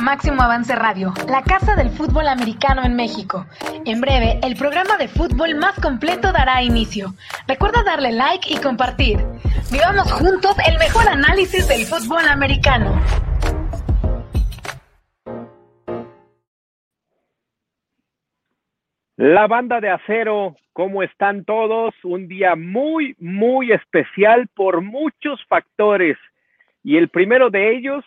Máximo Avance Radio, la casa del fútbol americano en México. En breve, el programa de fútbol más completo dará inicio. Recuerda darle like y compartir. Vivamos juntos el mejor análisis del fútbol americano. La banda de acero, ¿cómo están todos? Un día muy, muy especial por muchos factores. Y el primero de ellos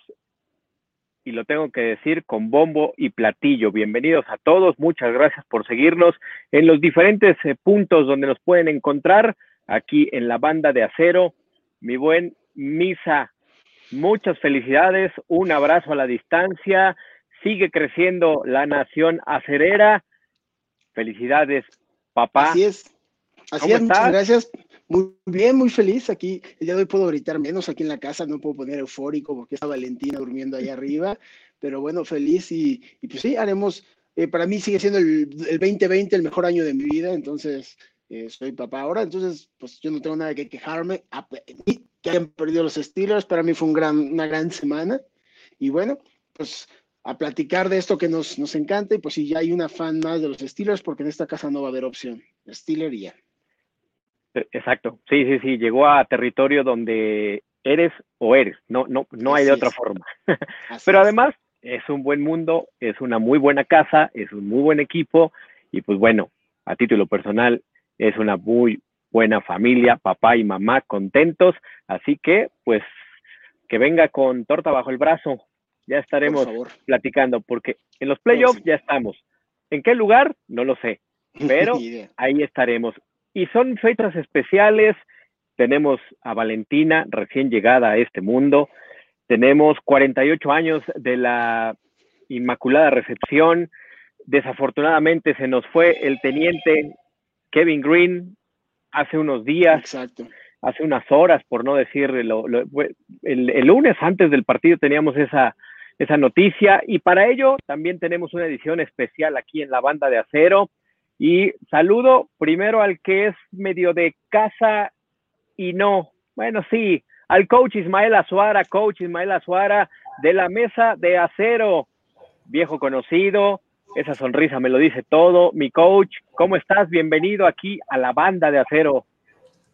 y lo tengo que decir con bombo y platillo. Bienvenidos a todos, muchas gracias por seguirnos en los diferentes eh, puntos donde nos pueden encontrar aquí en la banda de acero. Mi buen Misa, muchas felicidades, un abrazo a la distancia, sigue creciendo la nación acerera. Felicidades, papá. Así es. Así es, muchas gracias. Muy bien, muy feliz aquí. El día de hoy puedo gritar menos aquí en la casa, no puedo poner eufórico porque está Valentina durmiendo ahí arriba, pero bueno, feliz y, pues sí, haremos, eh, para mí sigue siendo el, 2020 el mejor año de mi vida, entonces eh, soy papá ahora, entonces pues yo no tengo nada que quejarme. Que hayan perdido los Steelers, para mí fue un gran, una gran semana y bueno, pues a platicar de esto que nos, nos encanta y pues si ya hay una fan más de los Steelers porque en esta casa no va a haber opción, Steeler y ya. E, exacto, sí, sí, sí, llegó a territorio donde eres o eres, no, no, no hay de otra forma. Pero además es un buen mundo, es una muy buena casa, es un muy buen equipo y pues bueno, a título personal es una muy buena familia, papá y mamá contentos, así que pues que venga con torta bajo el brazo, ya estaremos platicando porque en los playoffs ya estamos. ¿En qué lugar? No lo sé, pero ahí estaremos. Y son fechas especiales. Tenemos a Valentina, recién llegada a este mundo. Tenemos 48 años de la Inmaculada Recepción. Desafortunadamente se nos fue el teniente Kevin Green hace unos días. Exacto. Hace unas horas, por no decir, el, el lunes antes del partido teníamos esa, esa noticia y para ello también tenemos una edición especial aquí en la banda de acero. Y saludo primero al que es medio de casa y no. Bueno, sí, al coach Ismael Azuara, coach Ismael Azuara de la mesa de acero, viejo conocido. Esa sonrisa me lo dice todo. Mi coach, ¿cómo estás? Bienvenido aquí a la banda de acero.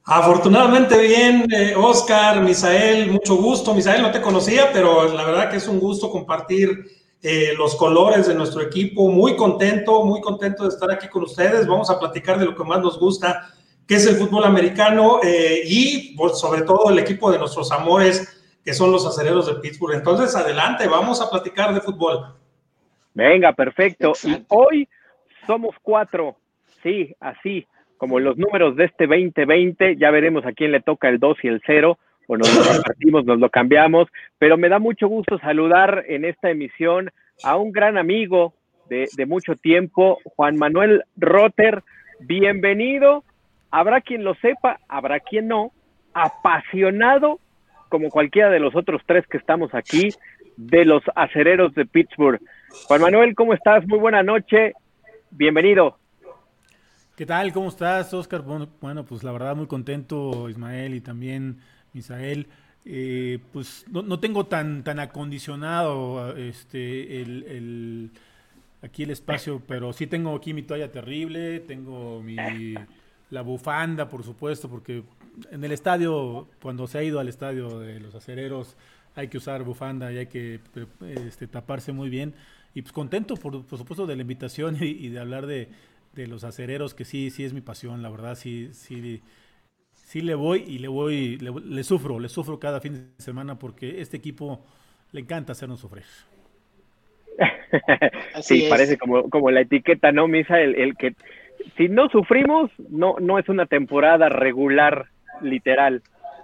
Afortunadamente bien, eh, Oscar, Misael, mucho gusto. Misael no te conocía, pero la verdad que es un gusto compartir eh, los colores de nuestro equipo. Muy contento, muy contento de estar aquí con ustedes. Vamos a platicar de lo que más nos gusta, que es el fútbol americano eh, y pues, sobre todo el equipo de nuestros amores, que son los acereros de Pittsburgh. Entonces, adelante, vamos a platicar de fútbol. Venga, perfecto. Y hoy somos cuatro. Sí, así como los números de este 2020. Ya veremos a quién le toca el 2 y el 0 o nos lo repartimos, nos lo cambiamos, pero me da mucho gusto saludar en esta emisión a un gran amigo de, mucho tiempo, Juan Manuel Rotter. Bienvenido. Habrá quien lo sepa, habrá quien no. Apasionado, como cualquiera de los otros tres que estamos aquí, de los acereros de Pittsburgh. Juan Manuel, ¿cómo estás? Muy buena noche. Bienvenido. ¿Qué tal? ¿Cómo estás, Oscar? Bueno, pues la verdad muy contento, Ismael, y también Misael, eh, pues no, tengo tan, tan acondicionado este, el, aquí el espacio, pero sí tengo aquí mi toalla terrible, tengo mi, la bufanda, por supuesto, porque en el estadio, cuando se ha ido al estadio de los acereros, hay que usar bufanda y hay que este, taparse muy bien. Y pues contento, por, por supuesto, de la invitación y, de hablar de, de, los acereros, que sí, sí es mi pasión, la verdad, sí, sí sí le voy y le voy, le, sufro, le sufro cada fin de semana porque este equipo le encanta hacernos sufrir. sí, parece como, como la etiqueta, ¿no, Misa? El, el, que si no sufrimos, no, no es una temporada regular, literal.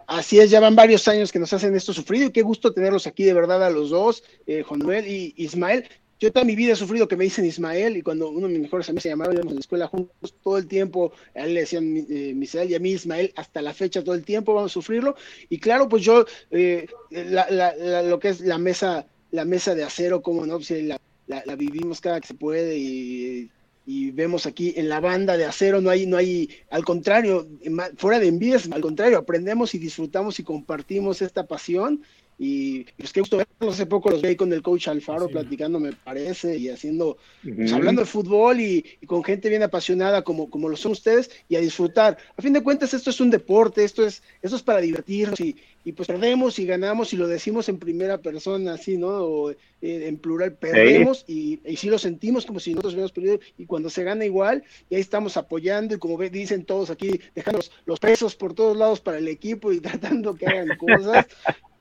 Así es, ya van varios años que nos hacen esto sufrido y qué gusto tenerlos aquí de verdad a los dos, eh, Juan Manuel y Ismael. Yo toda mi vida he sufrido que me dicen Ismael y cuando uno de mis mejores amigos se llamaba, íbamos a la escuela juntos todo el tiempo, a él le decían eh, Misael y a mí Ismael, hasta la fecha todo el tiempo vamos a sufrirlo. Y claro, pues yo, eh, lo que es la mesa, la mesa de acero, como no, pues, la, la, vivimos cada que se puede y, y, vemos aquí en la banda de acero, no hay, no hay, al contrario, fuera de envidias, al contrario, aprendemos y disfrutamos y compartimos esta pasión y es que gusto verlos. Hace poco los veí con el coach Alfaro platicando, me parece, y haciendo, pues, hablando de fútbol y, con gente bien apasionada como, como lo son ustedes y a disfrutar. A fin de cuentas, esto es un deporte, esto es, esto es para divertirnos y, y pues perdemos y ganamos y lo decimos en primera persona, así, ¿no? O, eh, en plural, perdemos y, y sí lo sentimos como si nosotros hubiéramos perdido y cuando se gana igual, y ahí estamos apoyando y como dicen todos aquí, dejando los, los pesos por todos lados para el equipo y tratando que hagan cosas.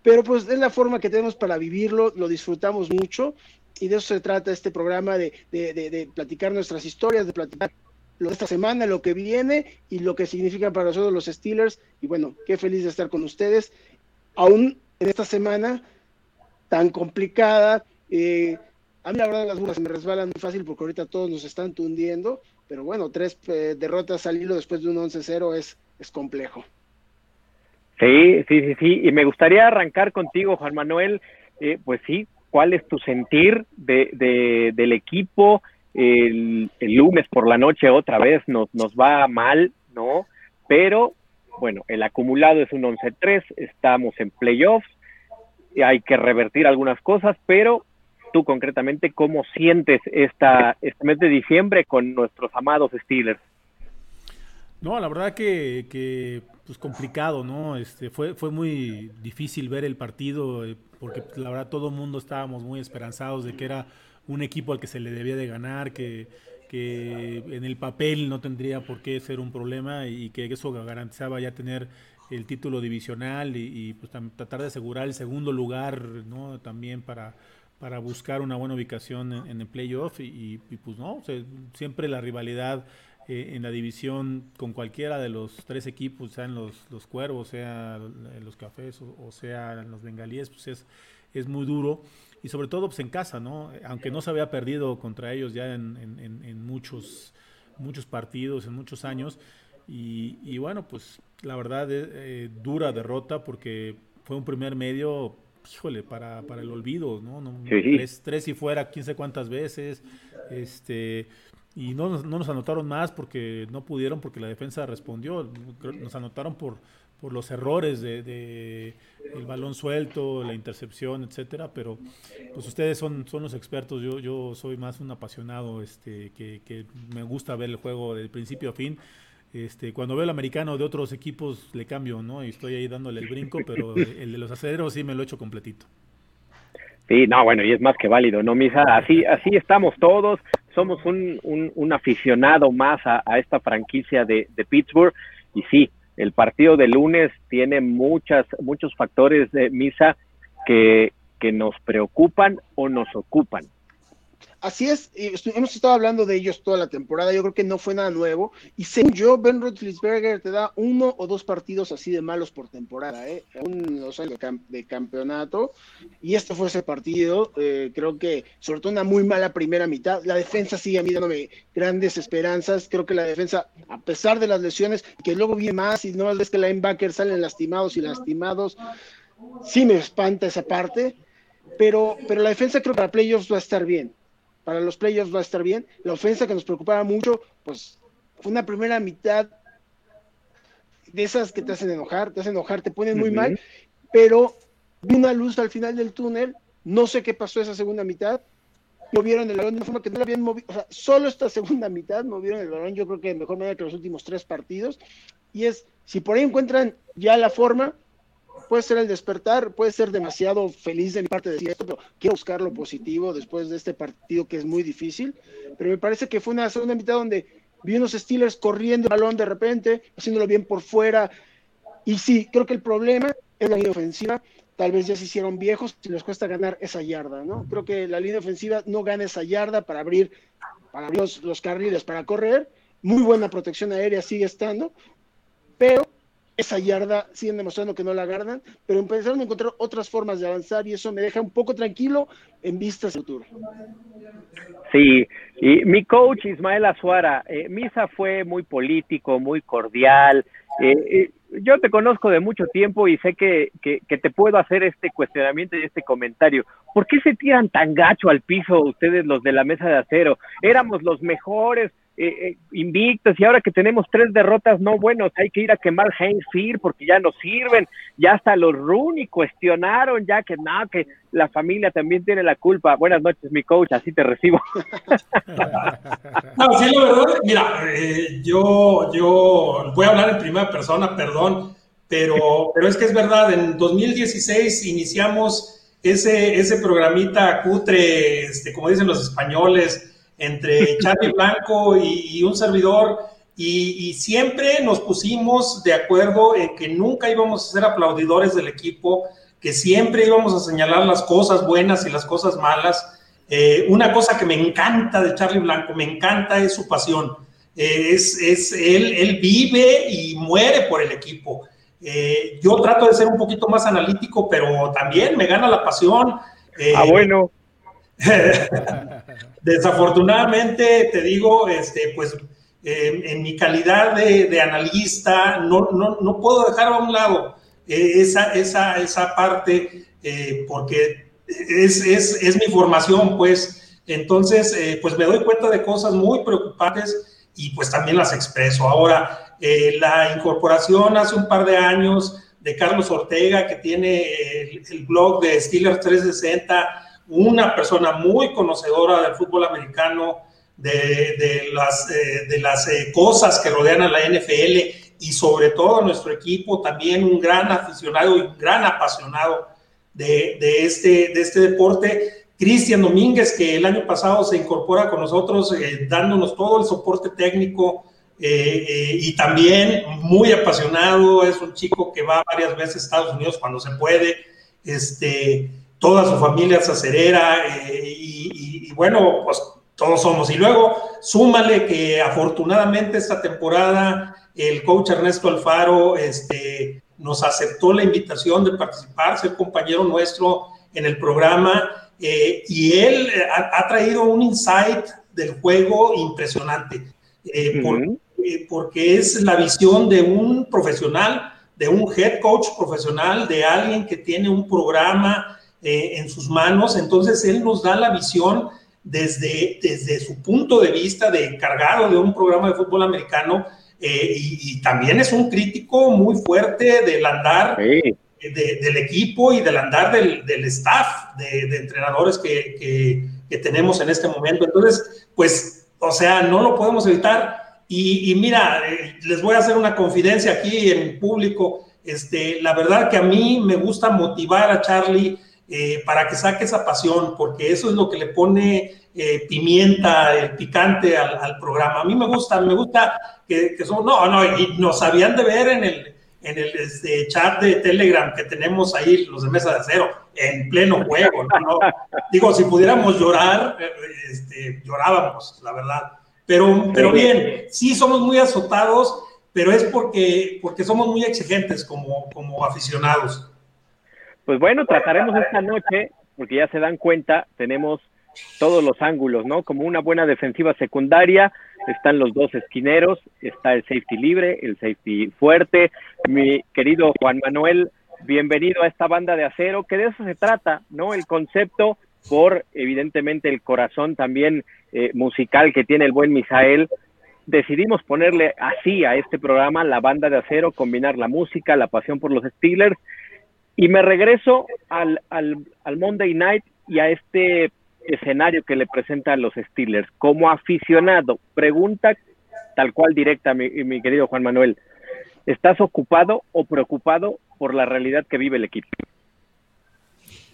Pero pues es la forma que tenemos para vivirlo, lo disfrutamos mucho y de eso se trata este programa, de, de, de, platicar nuestras historias, de platicar lo de esta semana, lo que viene y lo que significa para nosotros los Steelers. Y bueno, qué feliz de estar con ustedes, aún en esta semana tan complicada. Eh, a mí la verdad las burras me resbalan muy fácil porque ahorita todos nos están tundiendo, pero bueno, tres eh, derrotas al después de un 11-0 es, es complejo. Sí, sí, sí, sí. Y me gustaría arrancar contigo, Juan Manuel. Eh, pues sí, ¿cuál es tu sentir de, del equipo? El, lunes por la noche otra vez nos, nos va mal, ¿no? Pero bueno, el acumulado es un 11-3, estamos en playoffs, hay que revertir algunas cosas, pero tú concretamente, ¿cómo sientes esta, este mes de diciembre con nuestros amados Steelers? No, la verdad que, pues complicado, ¿no? Este, fue, fue muy difícil ver el partido eh, porque la verdad todo el mundo estábamos muy esperanzados de que era un equipo al que se le debía de ganar, que, que en el papel no tendría por qué ser un problema y que eso garantizaba ya tener el título divisional y, pues tratar de asegurar el segundo lugar, ¿no? También para, para buscar una buena ubicación en, el playoff y, y, pues no, siempre la rivalidad eh, en la división con cualquiera de los tres equipos, sean los, los cuervos, sea los cafés o, sea los bengalíes, pues es, es muy duro. Y sobre todo pues en casa, ¿no? Aunque no se había perdido contra ellos ya en, en, muchos, muchos partidos, en muchos años. Y, bueno, pues la verdad, eh, eh, dura derrota porque fue un primer medio, híjole, para, para el olvido, ¿no? no tres, tres y fuera, quién sé cuántas veces. Este, y no, no nos anotaron más porque no pudieron, porque la defensa respondió. Nos anotaron por, por los errores de, el balón suelto, la intercepción, etcétera, pero pues ustedes son, son los expertos, yo, yo soy más un apasionado este, que, que me gusta ver el juego del principio a fin. Este, cuando veo el americano de otros equipos le cambio, ¿no? Y estoy ahí dándole el brinco, pero el de los aceleros sí me lo he hecho completito. Sí, no, bueno, y es más que válido, ¿no, Misa? Así, así estamos todos, somos un, un, aficionado más a, esta franquicia de, de, Pittsburgh, y sí, el partido de lunes tiene muchas, muchos factores de Misa que, que nos preocupan o nos ocupan. Así es, hemos estado hablando de ellos toda la temporada, yo creo que no fue nada nuevo. Y según yo, Ben Roethlisberger te da uno o dos partidos así de malos por temporada, ¿eh? Un años de, campeonato. Y este fue ese partido, eh, creo que sobre todo una muy mala primera mitad. La defensa sigue a mí dándome grandes esperanzas. Creo que la defensa, a pesar de las lesiones, que luego viene más y no ves que linebackers salen lastimados y lastimados, sí me espanta esa parte. Pero, pero la defensa creo que para playoffs va a estar bien para los playoffs va a estar bien. La ofensa que nos preocupaba mucho, pues fue una primera mitad de esas que te hacen enojar, te hacen enojar, te ponen muy mal, pero vi una luz al final del túnel, no sé qué pasó esa segunda mitad, movieron el balón de una forma que no lo habían movido, o sea, solo esta segunda mitad movieron el balón, yo creo que de mejor manera que los últimos tres partidos, y es, si por ahí encuentran ya la forma, puede ser el despertar, puede ser demasiado feliz de mi parte decir esto, pero quiero buscar lo positivo después de este partido que es muy difícil. Pero me parece que fue una segunda mitad donde vi unos Steelers corriendo el balón de repente, haciéndolo bien por fuera. Y sí, creo que el problema es la línea ofensiva. Tal vez ya se hicieron viejos y les cuesta ganar esa yarda, ¿no? Creo que la línea ofensiva no gana esa yarda para abrir, para abrir los, los carriles para correr. Muy buena protección aérea sigue estando, pero esa yarda siguen demostrando que no la agarran, pero empezaron a encontrar otras formas de avanzar y eso me deja un poco tranquilo en vistas al futuro. Sí, y mi coach Ismael Azuara, eh, Misa fue muy político, muy cordial. Eh, eh, yo te conozco de mucho tiempo y sé que, que, que, te puedo hacer este cuestionamiento y este comentario. ¿Por qué se tiran tan gacho al piso ustedes los de la mesa de acero? Éramos los mejores, eh, eh, invictos y ahora que tenemos tres derrotas, no, bueno, hay que ir a quemar Heinz porque ya no sirven, ya hasta los Rooney cuestionaron ya que nada, que la familia también tiene la culpa. Buenas noches, mi coach, así te recibo. no, sí, la verdad, mira, eh, yo, yo voy a hablar en primera persona, perdón, pero, pero es que es verdad, en 2016 iniciamos ese, ese programita cutre, este, como dicen los españoles, entre Charlie Blanco y, un servidor, y, siempre nos pusimos de acuerdo en que nunca íbamos a ser aplaudidores del equipo, que siempre íbamos a señalar las cosas buenas y las cosas malas. Eh, una cosa que me encanta de Charlie Blanco, me encanta es su pasión. Eh, es, es él, él, vive y muere por el equipo. Eh, yo trato de ser un poquito más analítico, pero también me gana la pasión. ah, bueno. Desafortunadamente, te digo, este, pues eh, en mi calidad de, analista, no, no, no, puedo dejar a un lado eh, esa, esa, esa parte eh, porque es, es, es, mi formación, pues. Entonces, pues me doy cuenta de cosas muy preocupantes y pues también las expreso. Ahora, la incorporación hace un par de años de Carlos Ortega, que tiene el, el blog de Steelers 360, una persona muy conocedora del fútbol americano, de, las, eh, de las eh, cosas que rodean a la NFL y sobre todo a nuestro equipo, también un gran aficionado y un gran apasionado de, este, de este deporte. Cristian Domínguez, que el año pasado se incorpora con nosotros, eh, dándonos todo el soporte técnico y también muy apasionado, es un chico que va varias veces a Estados Unidos cuando se puede. Este, toda su familia es acerera eh, y, bueno, pues todos somos. Y luego súmale que afortunadamente esta temporada el coach Ernesto Alfaro este, nos aceptó la invitación de participar, ser compañero nuestro en el programa eh, y él ha, traído un insight del juego impresionante, eh, porque es la visión de un profesional, de un head coach profesional, de alguien que tiene un programa eh, en sus manos, entonces él nos da la visión desde, desde su punto de vista de encargado de un programa de fútbol americano eh, y, también es un crítico muy fuerte del andar del equipo y del andar del, del staff de, entrenadores que, que, que, tenemos en este momento. Entonces, pues, o sea, no lo podemos evitar. Y, y mira, eh, les voy a hacer una confidencia aquí en público. Este, la verdad que a mí me gusta motivar a Charlie eh, para que saque esa pasión, porque eso es lo que le pone eh, pimienta, el picante al, programa. A mí me gusta, me gusta que, que son, no, no, y nos habían de ver en el, en el este, chat de Telegram que tenemos ahí, los de Mesa de Acero, en pleno juego, ¿no? Digo, si pudiéramos llorar, eh, este, llorábamos, la verdad. Pero, pero bien, sí somos muy azotados, pero es porque, porque somos muy exigentes como, como aficionados. Pues bueno, trataremos esta noche, porque ya se dan cuenta, tenemos todos los ángulos, ¿no? Como una buena defensiva secundaria, están los dos esquineros, está el safety libre, el safety fuerte. Mi querido Juan Manuel, bienvenido a esta banda de acero, que de eso se trata, ¿no? El concepto por, evidentemente, el corazón también eh, musical que tiene el buen Misael. Decidimos ponerle así a este programa, la banda de acero, combinar la música, la pasión por los Steelers y me regreso al, al, al Monday Night y a este escenario que le presentan los Steelers. Como aficionado, pregunta tal cual directa, mi, mi querido Juan Manuel. ¿Estás ocupado o preocupado por la realidad que vive el equipo?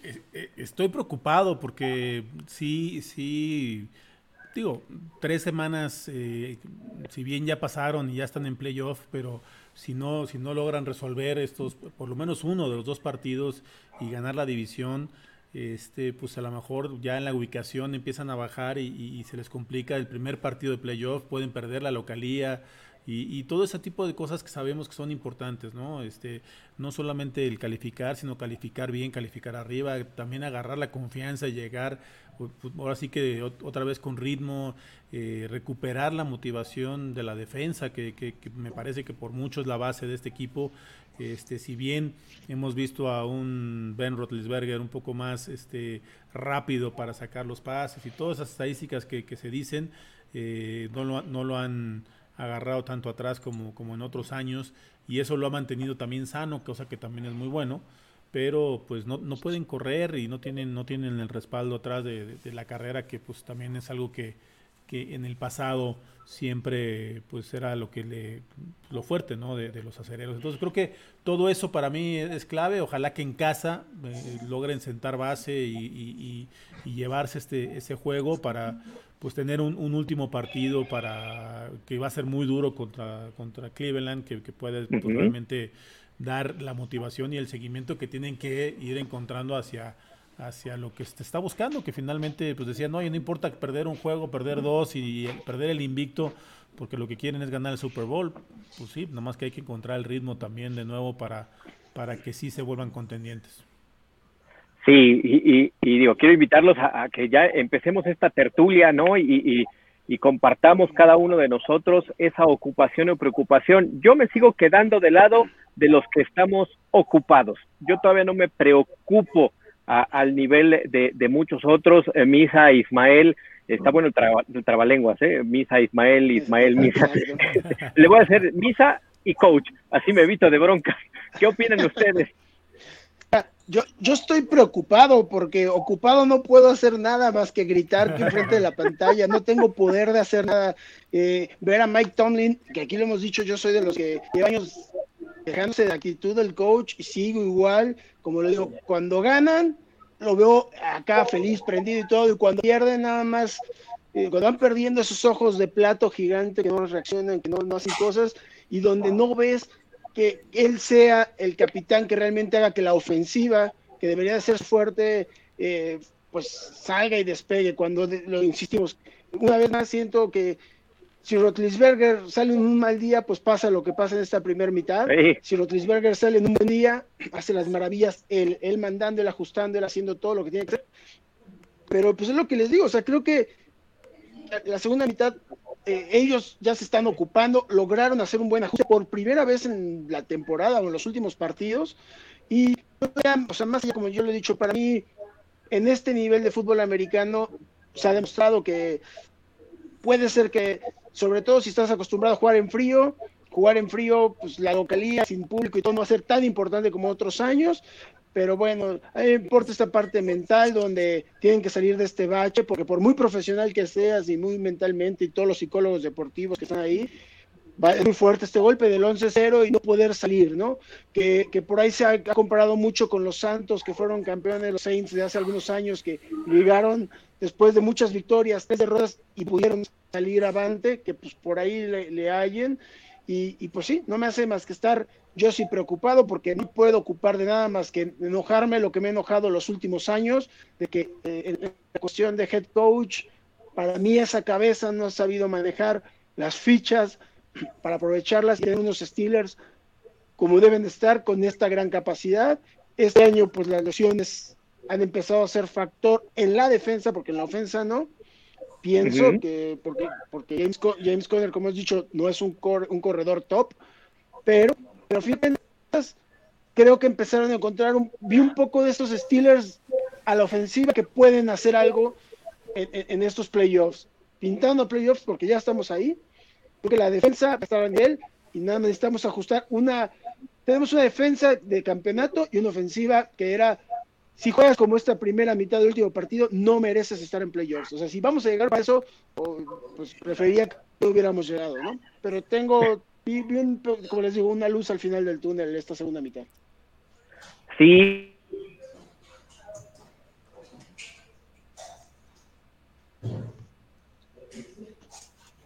Eh, eh, estoy preocupado porque sí, sí, digo, tres semanas, eh, si bien ya pasaron y ya están en playoff, pero si no, si no logran resolver estos, por lo menos uno de los dos partidos y ganar la división, este, pues a lo mejor ya en la ubicación empiezan a bajar y, se les complica el primer partido de playoff, pueden perder la localía y, todo ese tipo de cosas que sabemos que son importantes, ¿no? Este, no solamente el calificar, sino calificar bien, calificar arriba, también agarrar la confianza y llegar, pues, ahora sí que otra vez con ritmo, eh, recuperar la motivación de la defensa, que, que, me parece que por mucho es la base de este equipo. Este, si bien hemos visto a un Ben Roethlisberger un poco más este, rápido para sacar los pases y todas esas estadísticas que, que se dicen, no, lo, no lo han agarrado tanto atrás como, como en otros años y eso lo ha mantenido también sano, cosa que también es muy bueno pero pues no, no pueden correr y no tienen, no tienen el respaldo atrás de, la carrera, que pues también es algo que, que, en el pasado siempre pues era lo que le, lo fuerte, ¿no? De, los acereros. Entonces creo que todo eso para mí es clave, ojalá que en casa eh, logren sentar base y, llevarse este, ese juego para pues tener un, último partido para que va a ser muy duro contra, contra Cleveland, que, puede pues, realmente dar la motivación y el seguimiento que tienen que ir encontrando hacia, hacia lo que se está buscando, que finalmente pues decían, no, no importa perder un juego, perder dos y perder el invicto, porque lo que quieren es ganar el Super Bowl, pues sí, nomás que hay que encontrar el ritmo también de nuevo para, para que sí se vuelvan contendientes. Sí, y, digo, quiero invitarlos a, que ya empecemos esta tertulia, ¿no? y, y compartamos cada uno de nosotros esa ocupación o preocupación. Yo me sigo quedando de lado de los que estamos ocupados. Yo todavía no me preocupo al nivel de, muchos otros. Eh, Misa, Ismael, está bueno el, trabalenguas, ¿eh? Misa, Ismael, Ismael, Misa. Le voy a hacer Misa y coach, así me evito de bronca. ¿Qué opinan ustedes? Yo, yo estoy preocupado porque ocupado no puedo hacer nada más que gritar que enfrente de la pantalla, no tengo poder de hacer nada. Eh, ver a Mike Tomlin, que aquí lo hemos dicho, yo soy de los que lleva años dejándose de actitud del coach y sigo igual, como lo digo, cuando ganan, lo veo acá feliz, prendido y todo, y cuando pierden nada más, eh, cuando van perdiendo esos ojos de plato gigante que no reaccionan, que no, no hacen cosas, y donde no ves que él sea el capitán que realmente haga que la ofensiva, que debería de ser fuerte, eh, pues salga y despegue. Cuando lo insistimos, una vez más siento que si Rotlisberger sale en un mal día, pues pasa lo que pasa en esta primera mitad. Si Rotlisberger sale en un buen día, hace las maravillas, él, él mandando, él ajustando, él haciendo todo lo que tiene que hacer. Pero pues es lo que les digo, o sea, creo que la segunda mitad eh, ellos ya se están ocupando, lograron hacer un buen ajuste por primera vez en la temporada o en los últimos partidos. Y, o sea, más allá, como yo lo he dicho, para mí, en este nivel de fútbol americano, se ha demostrado que puede ser que, sobre todo si estás acostumbrado a jugar en frío, jugar en frío, pues la localía sin público y todo no va a ser tan importante como otros años, pero bueno, ahí importa esta parte mental donde tienen que salir de este bache, porque por muy profesional que seas y muy mentalmente, y todos los psicólogos deportivos que están ahí, va, es muy fuerte este golpe del 11-0 y no poder salir, ¿no? Que, que por ahí se ha, comparado mucho con los Santos, que fueron campeones de los Saints de hace algunos años, que llegaron después de muchas victorias, tres derrotas y pudieron salir avante, que pues por ahí le, le hallen. Y, pues sí, no me hace más que estar yo sí preocupado porque no puedo ocupar de nada más que enojarme lo que me he enojado los últimos años, de que eh, en la cuestión de head coach, para mí esa cabeza no ha sabido manejar las fichas para aprovecharlas y tener unos Steelers como deben de estar con esta gran capacidad. Este año pues las lesiones han empezado a ser factor en la defensa, porque en la ofensa no. Pienso que porque, porque James, James Conner, como has dicho, no es un, un corredor top, pero pero fíjense, creo que empezaron a encontrar, un, vi un poco de estos Steelers a la ofensiva que pueden hacer algo en, estos playoffs, pintando playoffs porque ya estamos ahí, porque la defensa estaba en él y nada necesitamos ajustar una, tenemos una defensa de campeonato y una ofensiva que era si juegas como esta primera mitad del último partido, no mereces estar en playoffs. O sea, si vamos a llegar para eso, pues preferiría que hubiéramos llegado, ¿no? Pero tengo, bien, como les digo, una luz al final del túnel esta segunda mitad. Sí.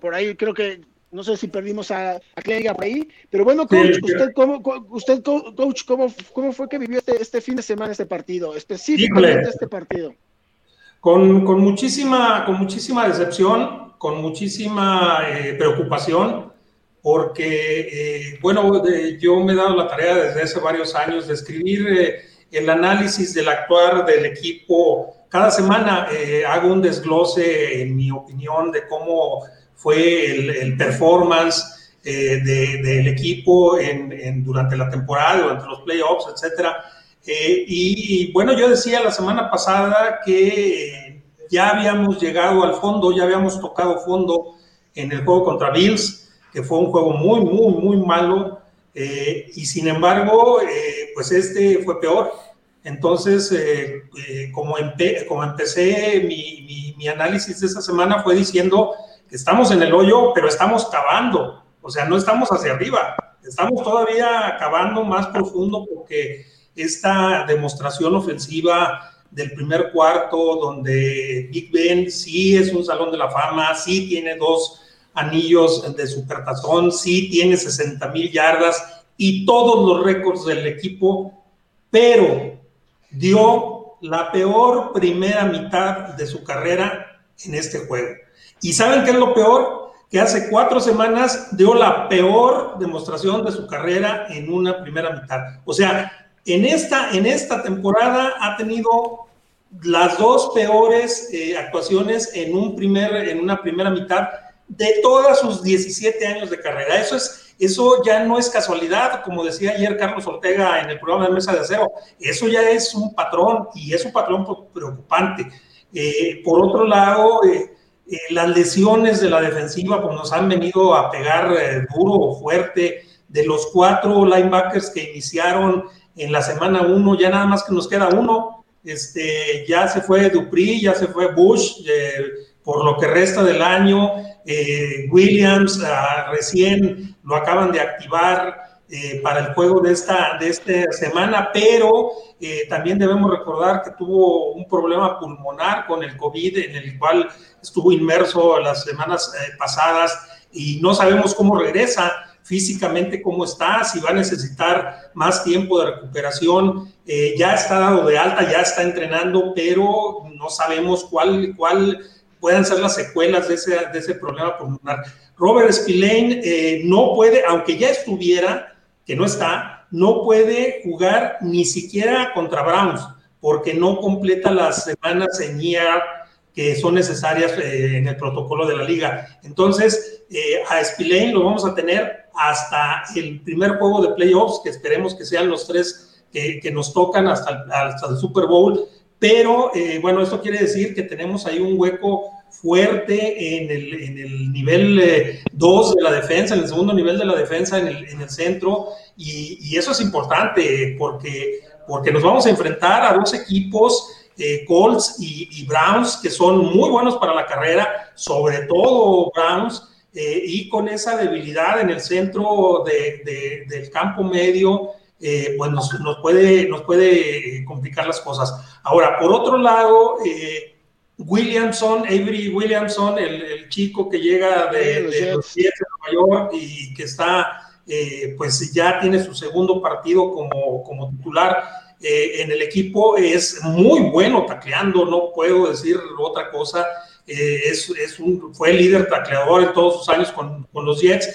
Por ahí creo que no sé si perdimos a, a por ahí, pero bueno, coach, usted, cómo, usted, coach, ¿cómo, cómo fue que vivió este, este fin de semana este partido, específicamente este partido? Con, con, muchísima, con muchísima decepción, con muchísima eh, preocupación porque, eh, bueno, yo me he dado la tarea desde hace varios años de escribir eh, el análisis del actuar del equipo. Cada semana eh, hago un desglose, en mi opinión, de cómo fue el, performance del equipo en, durante la temporada, durante los playoffs, etc. y, bueno, yo decía la semana pasada que ya habíamos llegado al fondo, ya habíamos tocado fondo en el juego contra Bills, que fue un juego muy, muy, muy malo, eh, y sin embargo, eh, pues este fue peor. Entonces, eh, como, como, empecé mi, mi, análisis de esta semana fue diciendo estamos en el hoyo, pero estamos cavando, o sea, no estamos hacia arriba, estamos todavía cavando más profundo porque esta demostración ofensiva del primer cuarto, donde Big Ben sí es un salón de la fama, sí tiene dos anillos de supertazón, sí tiene 60 mil yardas y todos los récords del equipo, pero dio la peor primera mitad de su carrera en este juego. ¿Y saben qué es lo peor? Que hace cuatro semanas dio la peor demostración de su carrera en una primera mitad. O sea, en esta, en esta temporada ha tenido las dos peores eh, actuaciones en, un primer, en una primera mitad de todos sus 17 años de carrera. Eso, es, eso ya no es casualidad, como decía ayer Carlos Ortega en el programa de Mesa de Acero, eso ya es un patrón y es un patrón preocupante. Eh, por otro lado, eh, eh, las lesiones de la defensiva pues, nos han venido a pegar duro o fuerte. De los cuatro linebackers que iniciaron en la semana uno, ya nada más que nos queda uno. Este, ya se fue Dupri, ya se fue Bush por lo que resta del año. Eh, Williams ah, recién lo acaban de activar eh, para el juego de esta, de esta semana, pero eh, también debemos recordar que tuvo un problema pulmonar con el COVID en el cual estuvo inmerso las semanas pasadas y no sabemos cómo regresa físicamente cómo está, si va a necesitar más tiempo de recuperación. ya está dado de alta, ya está entrenando, pero no sabemos cuál, cuál puedan ser las secuelas de ese, de ese problema pulmonar. Robert Spillane eh, no puede, aunque ya estuviera, que no está, no puede jugar ni siquiera contra Browns, porque no completa las semanas en IR que son necesarias eh, en el protocolo de la liga. Entonces, eh, a Spillane lo vamos a tener hasta el primer juego de playoffs, que esperemos que sean los tres que, que nos tocan hasta, hasta el Super Bowl, pero bueno, esto quiere decir que tenemos ahí un hueco fuerte en el, en el nivel 2 eh, de la defensa, en el segundo nivel de la defensa, en el, en el centro, y, y, eso es importante porque, porque nos vamos a enfrentar a dos equipos, eh, Colts y, y, Browns, que son muy buenos para la carrera, sobre todo Browns, eh, y con esa debilidad en el centro de, de, del campo medio, pues nos, nos, puede, nos puede complicar las cosas. Ahora, por otro lado, Williamson, Avery Williamson, el, chico que llega de, los de Nueva York y que está, eh, pues ya tiene su segundo partido como, como titular eh, en el equipo, es muy bueno tacleando, no puedo decir otra cosa. Eh, es, es un, fue líder tacleador en todos sus años con, con los Jets.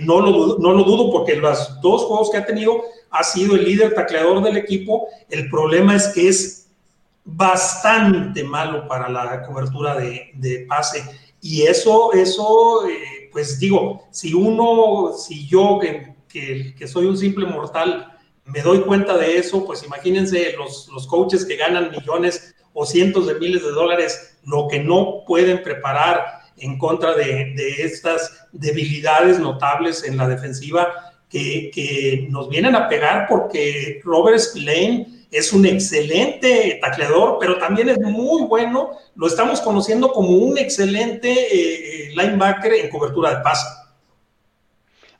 no, lo, no lo dudo porque los dos juegos que ha tenido ha sido el líder tacleador del equipo. El problema es que es bastante malo para la cobertura de, pase. Y eso, eso, eh, pues digo, si uno, si yo que, que, soy un simple mortal, me doy cuenta de eso, pues imagínense los, los coaches que ganan millones o cientos de miles de dólares, lo que no pueden preparar en contra de, de estas debilidades notables en la defensiva que, que, nos vienen a pegar porque Robert Spillane es un excelente tacleador, pero también es muy bueno. Lo estamos conociendo como un excelente eh, eh, linebacker en cobertura de pase.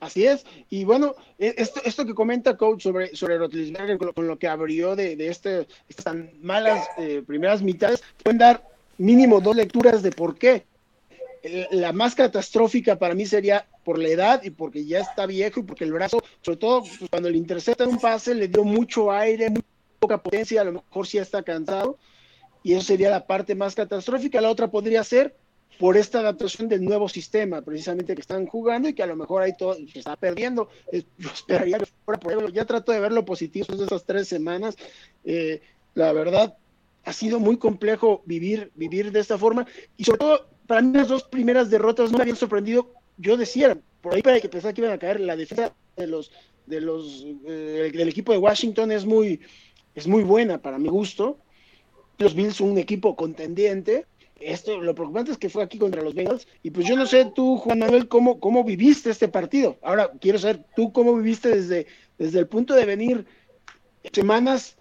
Así es. Y bueno, e, esto, esto que comenta coach sobre, sobre Rotlisberger con, lo, que abrió de, de este, estas malas eh, primeras mitades, pueden dar mínimo dos lecturas de por qué. La más catastrófica para mí sería por la edad y porque ya está viejo y porque el brazo, sobre todo pues, cuando le intercepta un pase, le dio mucho aire, poca potencia, a lo mejor sí está cansado, y eso sería la parte más catastrófica. La otra podría ser por esta adaptación del nuevo sistema, precisamente que están jugando y que a lo mejor ahí todo se está perdiendo. Yo esperaría que fuera por Ya trato de ver lo positivo de esas tres semanas. Eh, la verdad, ha sido muy complejo vivir, vivir de esta forma. Y sobre todo, para mí las dos primeras derrotas no me habían sorprendido. Yo decía, por ahí para que pensaba que iban a caer, la defensa de los, de los, eh, del equipo de Washington es muy, es muy buena para mi gusto. Los Bills son un equipo contendiente esto, lo preocupante es que fue aquí contra los Bengals. Y pues yo no sé tú, Juan Manuel, cómo, cómo viviste este partido. Ahora quiero saber tú cómo viviste desde, desde el punto de venir semanas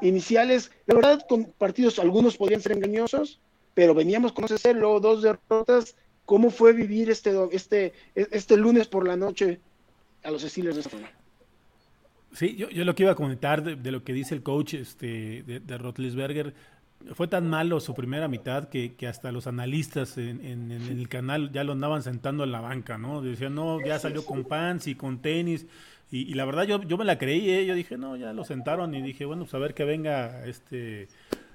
iniciales. La verdad, con partidos, algunos podrían ser engañosos, pero veníamos con ese luego dos derrotas. ¿Cómo fue vivir este, este, este lunes por la noche a los Steelers de esa forma? Sí, yo, yo, lo que iba a comentar de, lo que dice el coach este, de, de Rotlisberger, fue tan malo su primera mitad que, que hasta los analistas en, en, el canal ya lo andaban sentando en la banca, ¿no? Decían, no, ya salió con pants y con tenis. Y, la verdad yo, yo me la creí, ¿eh? yo dije, no, ya lo sentaron y dije, bueno, pues a ver que venga este,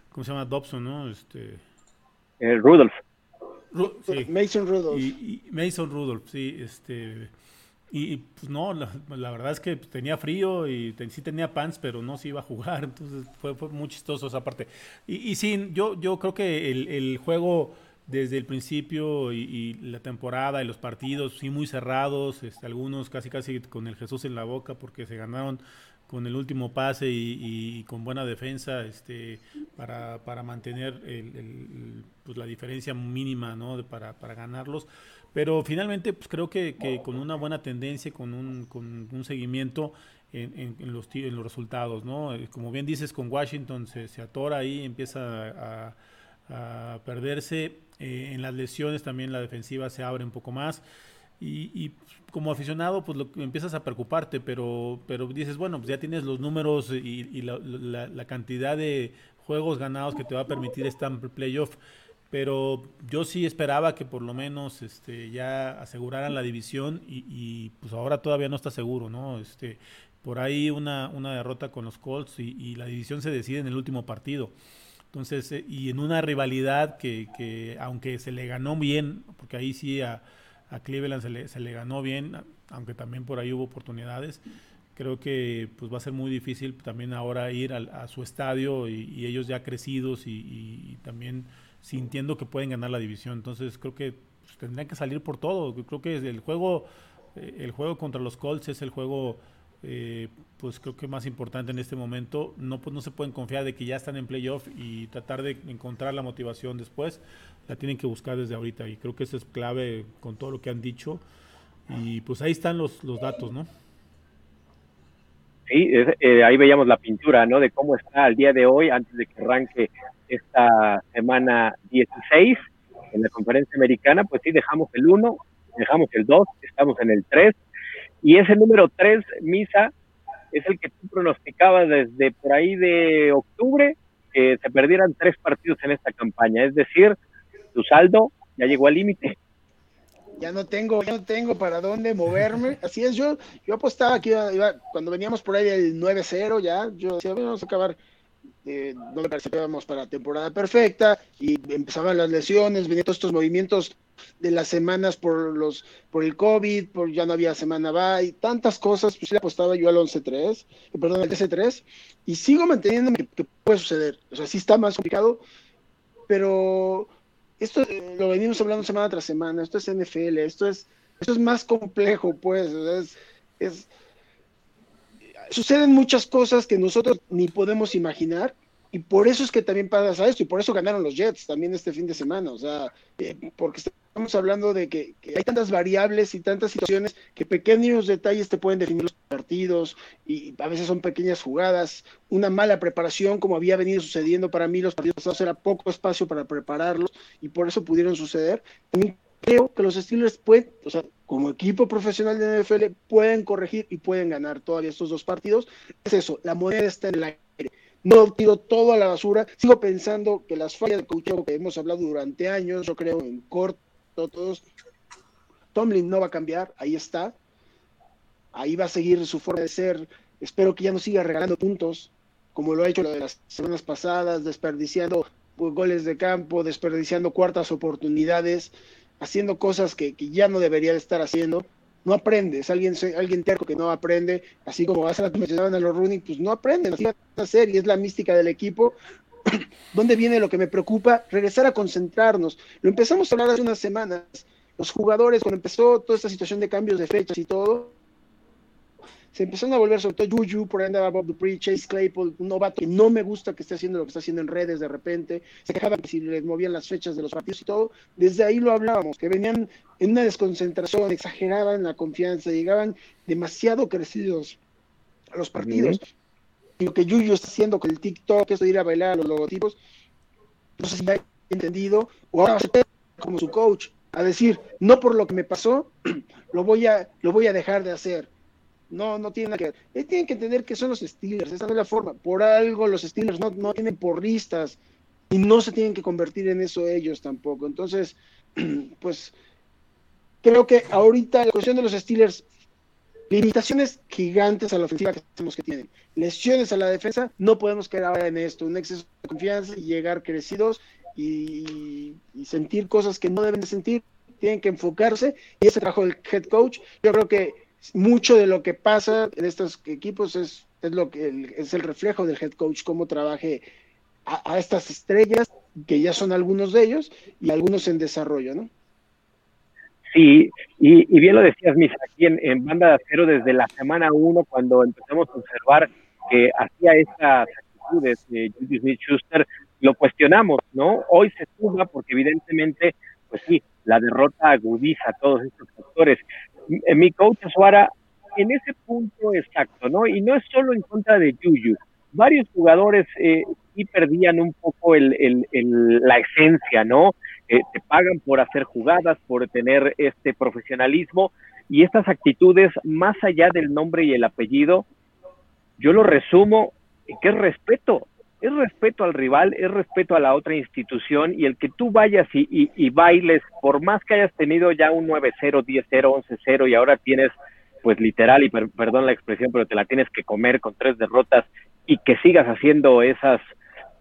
¿cómo se llama? Dobson, ¿no? Este... El Rudolph. Mason Rudolph. Y, Mason Rudolph, sí, este... Y, pues no, la, verdad es que tenía frío y sí tenía pants, pero no se iba a jugar, entonces fue, muy chistoso esa parte. Y, y sí, yo, yo creo que el, juego desde el principio y, la temporada y los partidos, sí muy cerrados, este, algunos casi casi con el Jesús en la boca porque se ganaron con el último pase y, con buena defensa este, para, para mantener el, pues la diferencia mínima ¿no? para, para ganarlos. Pero finalmente pues creo que, que, con una buena tendencia, con un, con un seguimiento en, en, los, en los resultados. ¿no? Como bien dices, con Washington se, atora ahí, empieza a a perderse. Eh, en las lesiones también la defensiva se abre un poco más. Y, como aficionado, pues lo, empiezas a preocuparte, pero, pero dices, bueno, pues ya tienes los números y, la, cantidad de juegos ganados que te va a permitir este playoff. Pero yo sí esperaba que por lo menos este, ya aseguraran la división y, pues ahora todavía no está seguro, ¿no? Este, por ahí una, una derrota con los Colts y la división se decide en el último partido. Entonces, eh, y en una rivalidad que, que, aunque se le ganó bien, porque ahí sí a, a Cleveland se le, se le, ganó bien, aunque también por ahí hubo oportunidades, creo que pues va a ser muy difícil también ahora ir a, su estadio y, ellos ya crecidos y, también sintiendo que pueden ganar la división. Entonces, creo que pues, tendrían que salir por todo. Creo que el juego, eh, el juego contra los Colts es el juego eh, pues creo que más importante en este momento. No, pues no se pueden confiar de que ya están en playoff y tratar de encontrar la motivación después. La tienen que buscar desde ahorita y creo que eso es clave con todo lo que han dicho. Y pues ahí están los, datos, ¿no? Sí, eh, ahí veíamos la pintura, ¿no? De cómo está al día de hoy, antes de que arranque esta semana 16 en la conferencia americana, pues sí, dejamos el 1, dejamos el 2, estamos en el 3 y ese número 3, Misa, es el que tú pronosticabas desde por ahí de octubre, que se perdieran tres partidos en esta campaña. Es decir, tu saldo ya llegó al límite. Ya no tengo, ya no tengo para dónde moverme. Así es, yo, yo apostaba que iba, cuando veníamos por ahí del 9-0, ya, yo decía, vamos a acabar eh, no me parecía que íbamos para temporada perfecta y empezaban las lesiones, venían todos estos movimientos de las semanas por los por el COVID, por ya no había semana y tantas cosas, pues le apostaba yo al 11-3, eh, perdón, al 13-3 y sigo manteniendo que, puede suceder. O sea, sí está más complicado, pero esto eh, lo venimos hablando semana tras semana, esto es NFL, esto es esto es más complejo, pues, es, es suceden muchas cosas que nosotros ni podemos imaginar y por eso es que también pasa esto y por eso ganaron los Jets también este fin de semana, o sea, eh, porque estamos hablando de que, hay tantas variables y tantas situaciones que pequeños detalles te pueden definir los partidos y a veces son pequeñas jugadas, una mala preparación como había venido sucediendo para mí los partidos pasados era poco espacio para prepararlos y por eso pudieron suceder. También creo que los Steelers pueden, o sea, como equipo profesional de NFL pueden corregir y pueden ganar todavía estos dos partidos. Es eso, la moneda está en el aire. No tiro todo a la basura. Sigo pensando que las fallas de coaching que hemos hablado durante años, yo creo en corto todos, Tomlin no va a cambiar, ahí está. Ahí va a seguir su forma de ser. Espero que ya no siga regalando puntos, como lo ha hecho de las semanas pasadas, desperdiciando goles de campo, desperdiciando cuartas oportunidades haciendo cosas que, ya no debería de estar haciendo. No aprende, es alguien, alguien terco que no aprende, así como hace mencionaban a los running, pues no aprenden, así van a hacer y es la mística del equipo. ¿Dónde viene lo que me preocupa? Regresar a concentrarnos. Lo empezamos a hablar hace unas semanas. Los jugadores, cuando empezó toda esta situación de cambios de fechas y todo, se empezaron a volver, sobre todo Juju, por ahí andaba Bob Dupree, Chase Claypool, un novato que no me gusta que esté haciendo lo que está haciendo en redes de repente, se quejaban que si les movían las fechas de los partidos y todo, desde ahí lo hablábamos, que venían en una desconcentración, exageraban la confianza, llegaban demasiado crecidos a los partidos. Y lo que Juju está haciendo con el TikTok, eso de ir a bailar a los logotipos, no sé si ha entendido, o ahora como su coach, a decir, no por lo que me pasó, lo voy a, lo voy a dejar de hacer. No, no tiene nada que ver. Él tienen que entender que son los Steelers, esa es la forma. Por algo los Steelers no, no tienen porristas y no se tienen que convertir en eso ellos tampoco. Entonces, pues creo que ahorita la cuestión de los Steelers, limitaciones gigantes a la ofensiva que tenemos que tienen, lesiones a la defensa, no podemos caer ahora en esto, un exceso de confianza y llegar crecidos y, sentir cosas que no deben de sentir, tienen que enfocarse y ese trabajo del head coach, yo creo que mucho de lo que pasa en estos equipos es, es lo que es el reflejo del head coach, cómo trabaje a, estas estrellas, que ya son algunos de ellos, y algunos en desarrollo, ¿no? Sí, y, bien lo decías, Misa, aquí en, Banda de Acero desde la semana uno, cuando empezamos a observar que hacía estas actitudes de Julius Smith-Schuster, lo cuestionamos, ¿no? Hoy se suma porque evidentemente, pues sí, la derrota agudiza todos estos factores. Mi coach Suara, en ese punto exacto, ¿no? Y no es solo en contra de Yuyu. Varios jugadores eh, sí perdían un poco el, la esencia, ¿no? Eh, te pagan por hacer jugadas, por tener este profesionalismo y estas actitudes, más allá del nombre y el apellido, yo lo resumo que es respeto es respeto al rival, es respeto a la otra institución y el que tú vayas y, bailes, por más que hayas tenido ya un 9-0, 10-0, 11-0 y ahora tienes, pues literal, y perdón la expresión, pero te la tienes que comer con tres derrotas y que sigas haciendo esas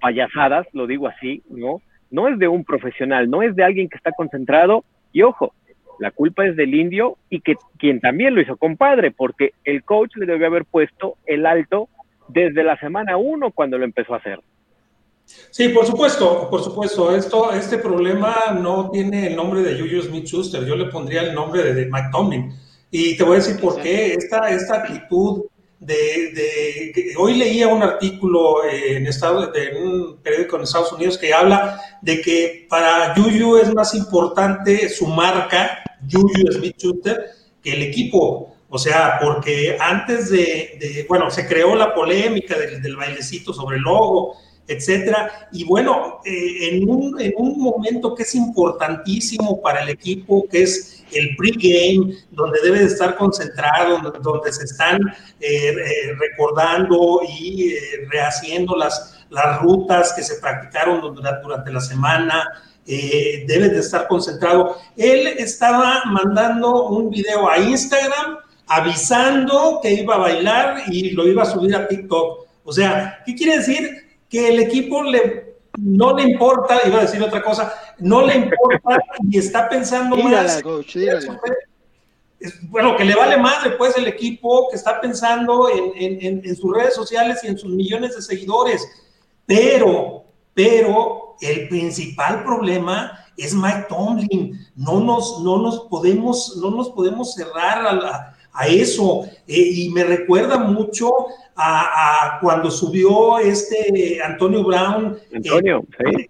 payasadas, lo digo así, ¿no? No es de un profesional, no es de alguien que está concentrado y ojo, la culpa es del indio y que quien también lo hizo compadre, porque el coach le debe haber puesto el alto desde la semana uno cuando lo empezó a hacer. Sí, por supuesto, por supuesto. Esto, este problema no tiene el nombre de Juju Smith-Schuster. Yo le pondría el nombre de, Mike Tomlin. Y te voy a decir por qué. Esta, esta actitud de, hoy leía un artículo en, estado, de un periódico en Estados Unidos que habla de que para Juju es más importante su marca, Juju Smith-Schuster, que el equipo. O sea, porque antes de, bueno, se creó la polémica del, bailecito sobre el logo, etcétera. Y bueno, eh, en, un, en, un, momento que es importantísimo para el equipo, que es el pregame, donde debe de estar concentrado, donde, se están eh, eh, recordando y rehaciendo las, rutas que se practicaron durante la semana. debe de estar concentrado. Él estaba mandando un video a Instagram avisando que iba a bailar y lo iba a subir a TikTok. O sea, ¿qué quiere decir? Que el equipo le, no le importa, iba a decir otra cosa, no le importa y está pensando más. bueno, que le vale más después el equipo que está pensando en, sus redes sociales y en sus millones de seguidores. Pero, pero el principal problema es Mike Tomlin. No nos, no nos podemos, no nos podemos cerrar a la, a eso. Eh, y me recuerda mucho a, cuando subió este Antonio Brown. Antonio, eh,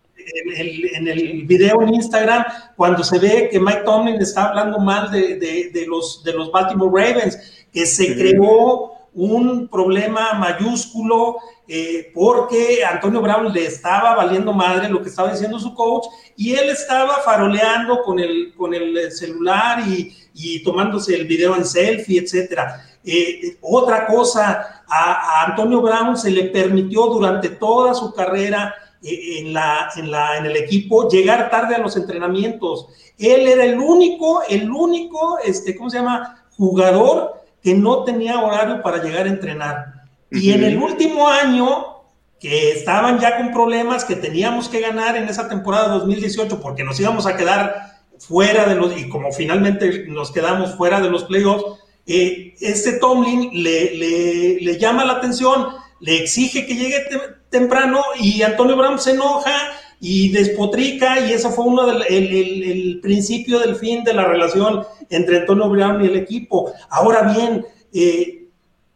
En el, video en Instagram, cuando se ve que Mike Tomlin está hablando mal de, los, de los Baltimore Ravens, que se creó un problema mayúsculo eh, porque Antonio Brown le estaba valiendo madre lo que estaba diciendo su coach y él estaba faroleando con el, con el celular y, y tomándose el video en selfie, etcétera. Eh, otra cosa, a, Antonio Brown se le permitió durante toda su carrera eh, en, la, en, la, en el equipo llegar tarde a los entrenamientos. Él era el único, el único, este, ¿cómo se llama? Jugador que no tenía horario para llegar a entrenar. Y en el último año, que estaban ya con problemas, que teníamos que ganar en esa temporada 2018 porque nos íbamos a quedar fuera de los, y como finalmente nos quedamos fuera de los playoffs, eh, este Tomlin le, le, llama la atención, le exige que llegue temprano y Antonio Brown se enoja y despotrica y eso fue uno del el, principio del fin de la relación entre Antonio Brown y el equipo. Ahora bien, eh,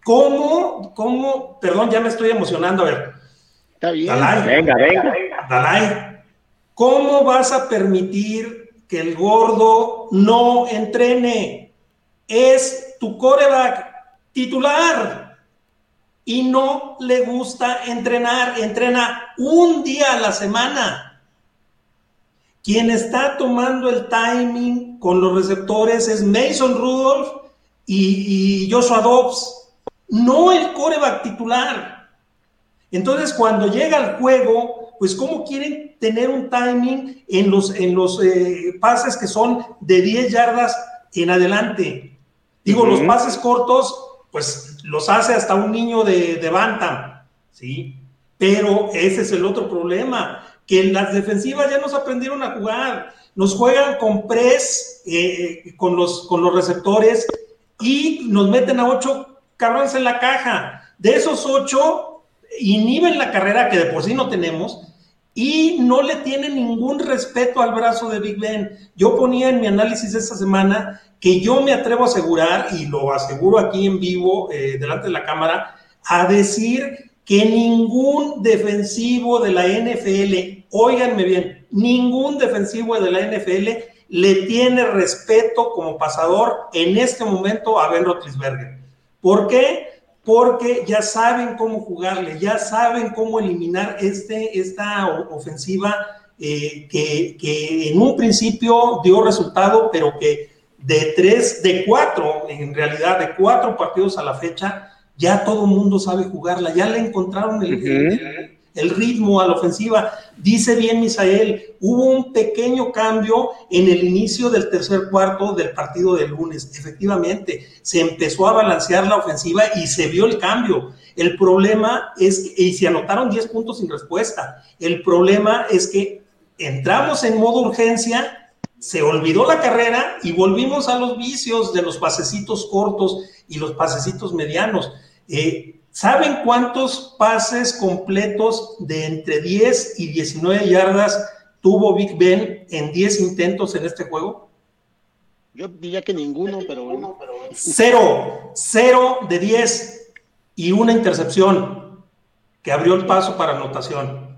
¿cómo, cómo, perdón, ya me estoy emocionando, a ver. Está bien. venga, venga. Dalai, ¿cómo vas a permitir que el gordo no entrene? Es tu coreback titular y no le gusta entrenar, entrena un día a la semana. Quien está tomando el timing con los receptores es Mason Rudolph y, Joshua Dobbs, no el coreback titular. Entonces, cuando llega al juego, pues cómo quieren tener un timing en los, en los eh, pases que son de 10 yardas en adelante. Digo, los pases cortos pues los hace hasta un niño de, de Bantam, ¿sí? Pero ese es el otro problema, que las defensivas ya nos aprendieron a jugar, nos juegan con press, eh, con, los, con los receptores y nos meten a ocho cabrones en la caja. De esos ocho, inhiben la carrera que de por sí no tenemos y no le tienen ningún respeto al brazo de Big Ben. Yo ponía en mi análisis esta semana que yo me atrevo a asegurar, y lo aseguro aquí en vivo, eh, delante de la cámara, a decir que ningún defensivo de la NFL, óiganme bien, ningún defensivo de la NFL le tiene respeto como pasador en este momento a Ben Roethlisberger. ¿Por qué? Porque ya saben cómo jugarle, ya saben cómo eliminar este, esta ofensiva eh, que, que en un principio dio resultado, pero que de tres, de cuatro, en realidad, de cuatro partidos a la fecha, ya todo el mundo sabe jugarla, ya le encontraron el, el, ritmo a la ofensiva. Dice bien Misael, hubo un pequeño cambio en el inicio del tercer cuarto del partido del lunes. Efectivamente, se empezó a balancear la ofensiva y se vio el cambio. El problema es, y se anotaron 10 puntos sin respuesta. El problema es que entramos en modo urgencia se olvidó la carrera y volvimos a los vicios de los pasecitos cortos y los pasecitos medianos. Eh, ¿Saben cuántos pases completos de entre 10 y 19 yardas tuvo Big Ben en 10 intentos en este juego? Yo diría que ninguno, pero bueno. Cero, cero de 10 y una intercepción que abrió el paso para anotación.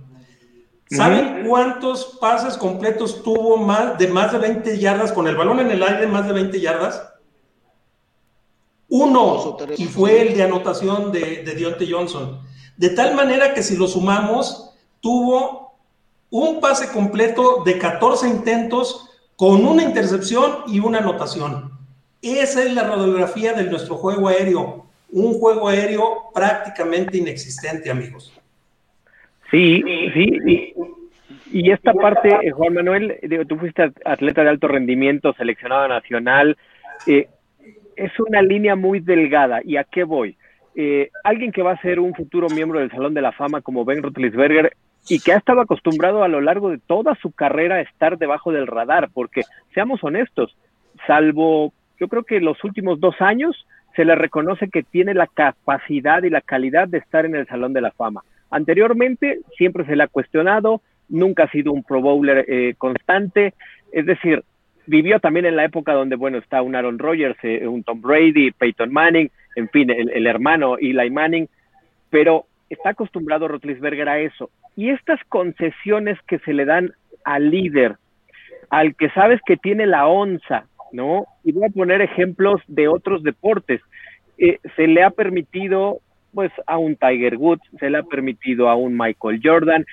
¿Saben cuántos pases completos tuvo más de más de 20 yardas con el balón en el aire, más de 20 yardas? Uno, y fue el de anotación de, de Dionte Johnson. De tal manera que si lo sumamos, tuvo un pase completo de 14 intentos con una intercepción y una anotación. Esa es la radiografía de nuestro juego aéreo. Un juego aéreo prácticamente inexistente, amigos. Sí, sí, y, esta parte, eh, Juan Manuel, tú fuiste atleta de alto rendimiento, seleccionado nacional, eh, es una línea muy delgada. ¿Y a qué voy? Eh, alguien que va a ser un futuro miembro del Salón de la Fama como Ben Roethlisberger y que ha estado acostumbrado a lo largo de toda su carrera a estar debajo del radar, porque seamos honestos, salvo yo creo que los últimos dos años se le reconoce que tiene la capacidad y la calidad de estar en el Salón de la Fama. Anteriormente siempre se le ha cuestionado, nunca ha sido un Pro Bowler eh, constante, es decir, vivió también en la época donde, bueno, está un Aaron Rodgers, eh, un Tom Brady, Peyton Manning, en fin, el, hermano Eli Manning, pero está acostumbrado Rotlisberger a eso. Y estas concesiones que se le dan al líder, al que sabes que tiene la onza, ¿no? Y voy a poner ejemplos de otros deportes. Eh, se le ha permitido pues a un Tiger Woods, se le ha permitido a un Michael Jordan.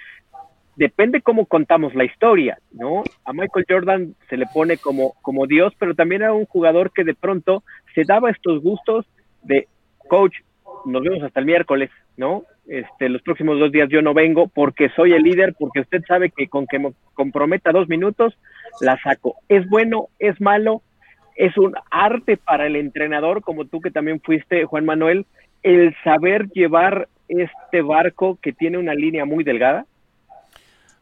Depende cómo contamos la historia, ¿no? A Michael Jordan se le pone como, como Dios, pero también era un jugador que de pronto se daba estos gustos de, coach, nos vemos hasta el miércoles, ¿no? Este, los próximos dos días yo no vengo porque soy el líder, porque usted sabe que con que me comprometa dos minutos, la saco. ¿Es bueno? ¿Es malo? ¿Es un arte para el entrenador, como tú que también fuiste, Juan Manuel? el saber llevar este barco que tiene una línea muy delgada?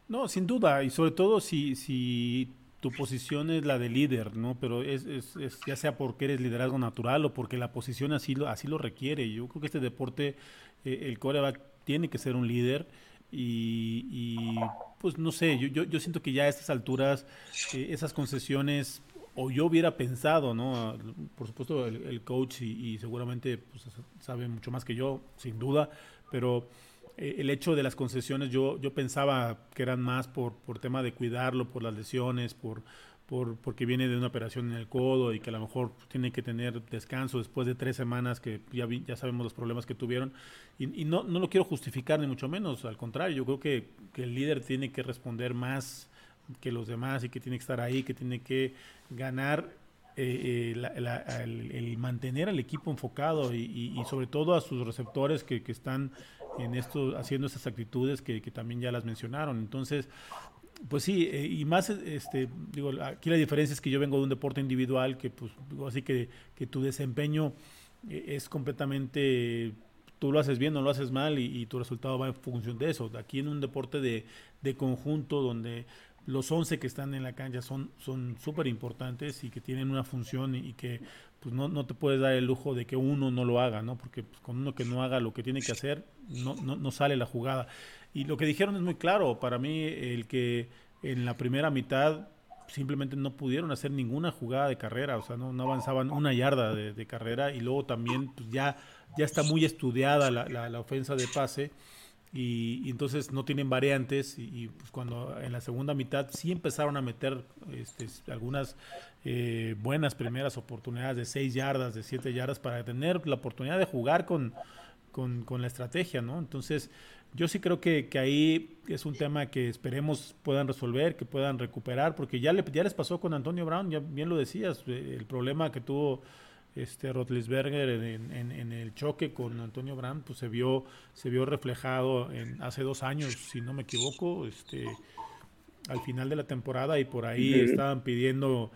No, sin duda, y sobre todo si, si tu posición es la de líder, ¿no? Pero es, es, ya sea porque eres liderazgo natural o porque la posición así lo, así lo requiere. Yo creo que este deporte, eh, el coreback tiene que ser un líder y, pues no sé, yo, yo, yo, siento que ya a estas alturas eh, esas concesiones o yo hubiera pensado, ¿no? Por supuesto, el, coach y, seguramente pues, sabe mucho más que yo, sin duda, pero eh, el hecho de las concesiones, yo, yo pensaba que eran más por, por tema de cuidarlo, por las lesiones, por, por, porque viene de una operación en el codo y que a lo mejor tiene que tener descanso después de tres semanas, que ya, ya sabemos los problemas que tuvieron. Y, no, no lo quiero justificar, ni mucho menos, al contrario, yo creo que, que el líder tiene que responder más que los demás y que tiene que estar ahí, que tiene que ganar eh, eh, el, mantener al equipo enfocado y, sobre todo a sus receptores que, están en esto, haciendo esas actitudes que, también ya las mencionaron. Entonces, pues sí, eh, y más, este, digo, aquí la diferencia es que yo vengo de un deporte individual que, pues, digo así que, que tu desempeño es completamente tú lo haces bien o lo haces mal y, tu resultado va en función de eso. Aquí en un deporte de, de conjunto donde los 11 que están en la cancha son súper importantes y que tienen una función y, que pues no, no, te puedes dar el lujo de que uno no lo haga, ¿no? Porque pues, con uno que no haga lo que tiene que hacer, no, no, no sale la jugada. Y lo que dijeron es muy claro, para mí el que en la primera mitad simplemente no pudieron hacer ninguna jugada de carrera, o sea, no, no avanzaban una yarda de, carrera y luego también pues, ya, ya está muy estudiada la, la ofensa de pase y, entonces no tienen variantes y, pues cuando en la segunda mitad sí empezaron a meter este, algunas eh, buenas primeras oportunidades de 6 yardas, de 7 yardas para tener la oportunidad de jugar con, con, la estrategia, ¿no? Entonces yo sí creo que, que, ahí es un tema que esperemos puedan resolver, que puedan recuperar, porque ya, le, ya les pasó con Antonio Brown, ya bien lo decías, el problema que tuvo este Rotlisberger en, en, el choque con Antonio Brandt, pues se vio, se vio reflejado en, hace dos años, si no me equivoco, este, al final de la temporada y por ahí estaban pidiendo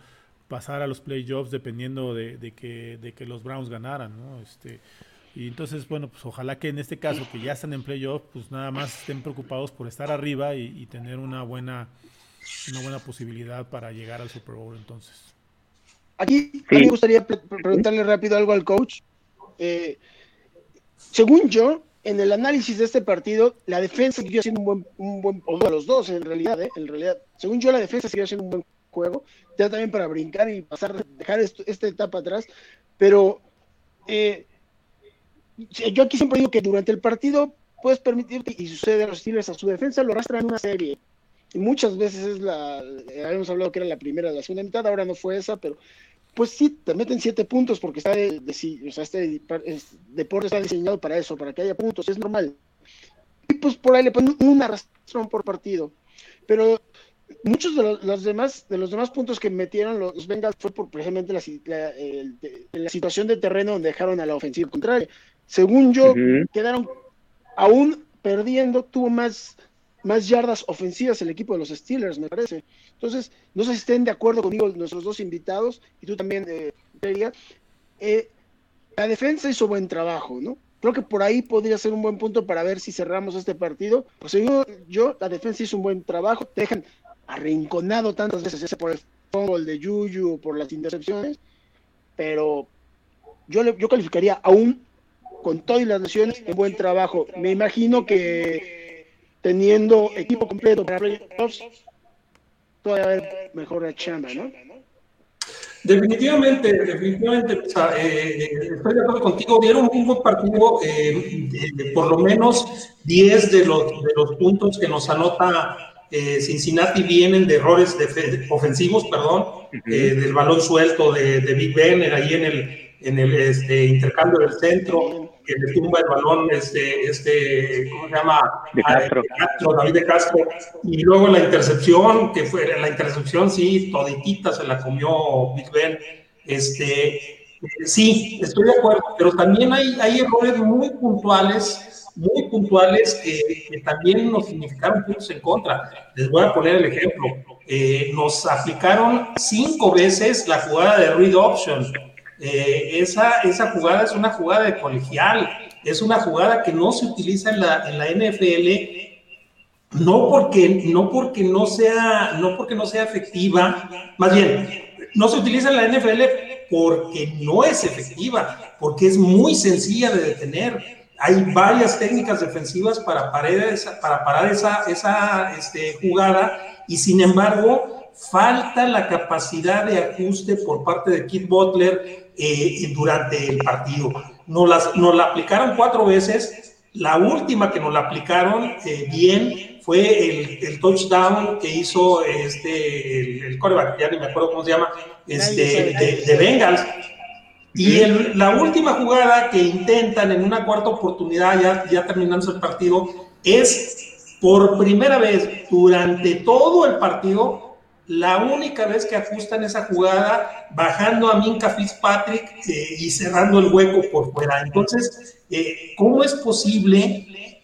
pasar a los playoffs dependiendo de, que, de que los Browns ganaran, ¿no? Este, y entonces, bueno, pues ojalá que en este caso, que ya están en playoffs, pues nada más estén preocupados por estar arriba y, y tener una buena, una buena posibilidad para llegar al Super Bowl entonces. Aquí me gustaría preguntarle rápido algo al coach. Eh, según yo, en el análisis de este partido, la defensa siguió haciendo un buen, un buen o los dos en realidad, eh, en realidad, según yo, la defensa siguió haciendo un buen juego, ya también para brincar y pasar, dejar esta etapa atrás, pero eh, yo aquí siempre digo que durante el partido puedes permitirte, y sucede a los Steelers a su defensa, lo arrastran en una serie. Y muchas veces es la, habíamos hablado que era la primera, la segunda mitad, ahora no fue esa, pero pues sí, te meten siete puntos porque está de, o sea, este deporte está diseñado para eso, para que haya puntos, es normal. Y pues por ahí le ponen una razón por partido. Pero muchos de los, demás de los demás puntos que metieron los Bengals fue por precisamente la, situación de terreno donde dejaron a la ofensiva contraria. Según yo, quedaron aún perdiendo, tuvo más más yardas ofensivas el equipo de los Steelers, me parece. Entonces, no sé si estén de acuerdo conmigo nuestros dos invitados, y tú también, eh, eh, la defensa hizo buen trabajo, ¿no? Creo que por ahí podría ser un buen punto para ver si cerramos este partido. Pues yo, yo la defensa hizo un buen trabajo, te dejan arrinconado tantas veces, por el fumble de Juju o por las intercepciones, pero yo, le, yo calificaría aún con todas las lesiones en buen trabajo. Me imagino que teniendo equipo completo para playoffs, todavía haber mejor chamba, ¿no? Definitivamente, definitivamente, eh, eh, estoy de acuerdo contigo, dieron un buen partido, eh, por lo menos 10 de los, de los puntos que nos anota Cincinnati vienen de errores ofensivos, perdón, del balón suelto de, de Big Ben, ahí en el, en el este, intercambio del centro, que le tumba el balón, este, este, ¿cómo se llama? De Castro. David de Castro. Y luego la intercepción, que fue la intercepción, sí, toditita se la comió Big Ben. Este, sí, estoy de acuerdo, pero también hay, hay errores muy puntuales, muy puntuales que, también nos significaron puntos en contra. Les voy a poner el ejemplo. Eh, nos aplicaron cinco veces la jugada de read option eh, esa, esa jugada es una jugada de colegial, es una jugada que no se utiliza en la, en la NFL, no porque, no porque no sea, no porque no sea efectiva, más bien, no se utiliza en la NFL porque no es efectiva, porque es muy sencilla de detener. Hay varias técnicas defensivas para parar esa, para parar esa, esa este, jugada y sin embargo falta la capacidad de ajuste por parte de Kid Butler eh, durante el partido. Nos, las, nos la aplicaron cuatro veces. La última que nos la aplicaron eh, bien fue el, touchdown que hizo este, el, el coreback, ya ni me acuerdo cómo se llama, este, de, de Bengals. Y la última jugada que intentan en una cuarta oportunidad, ya, ya terminando el partido, es por primera vez durante todo el partido la única vez que ajustan esa jugada bajando a Minka Fitzpatrick eh, y cerrando el hueco por fuera. Entonces, eh, ¿cómo es posible?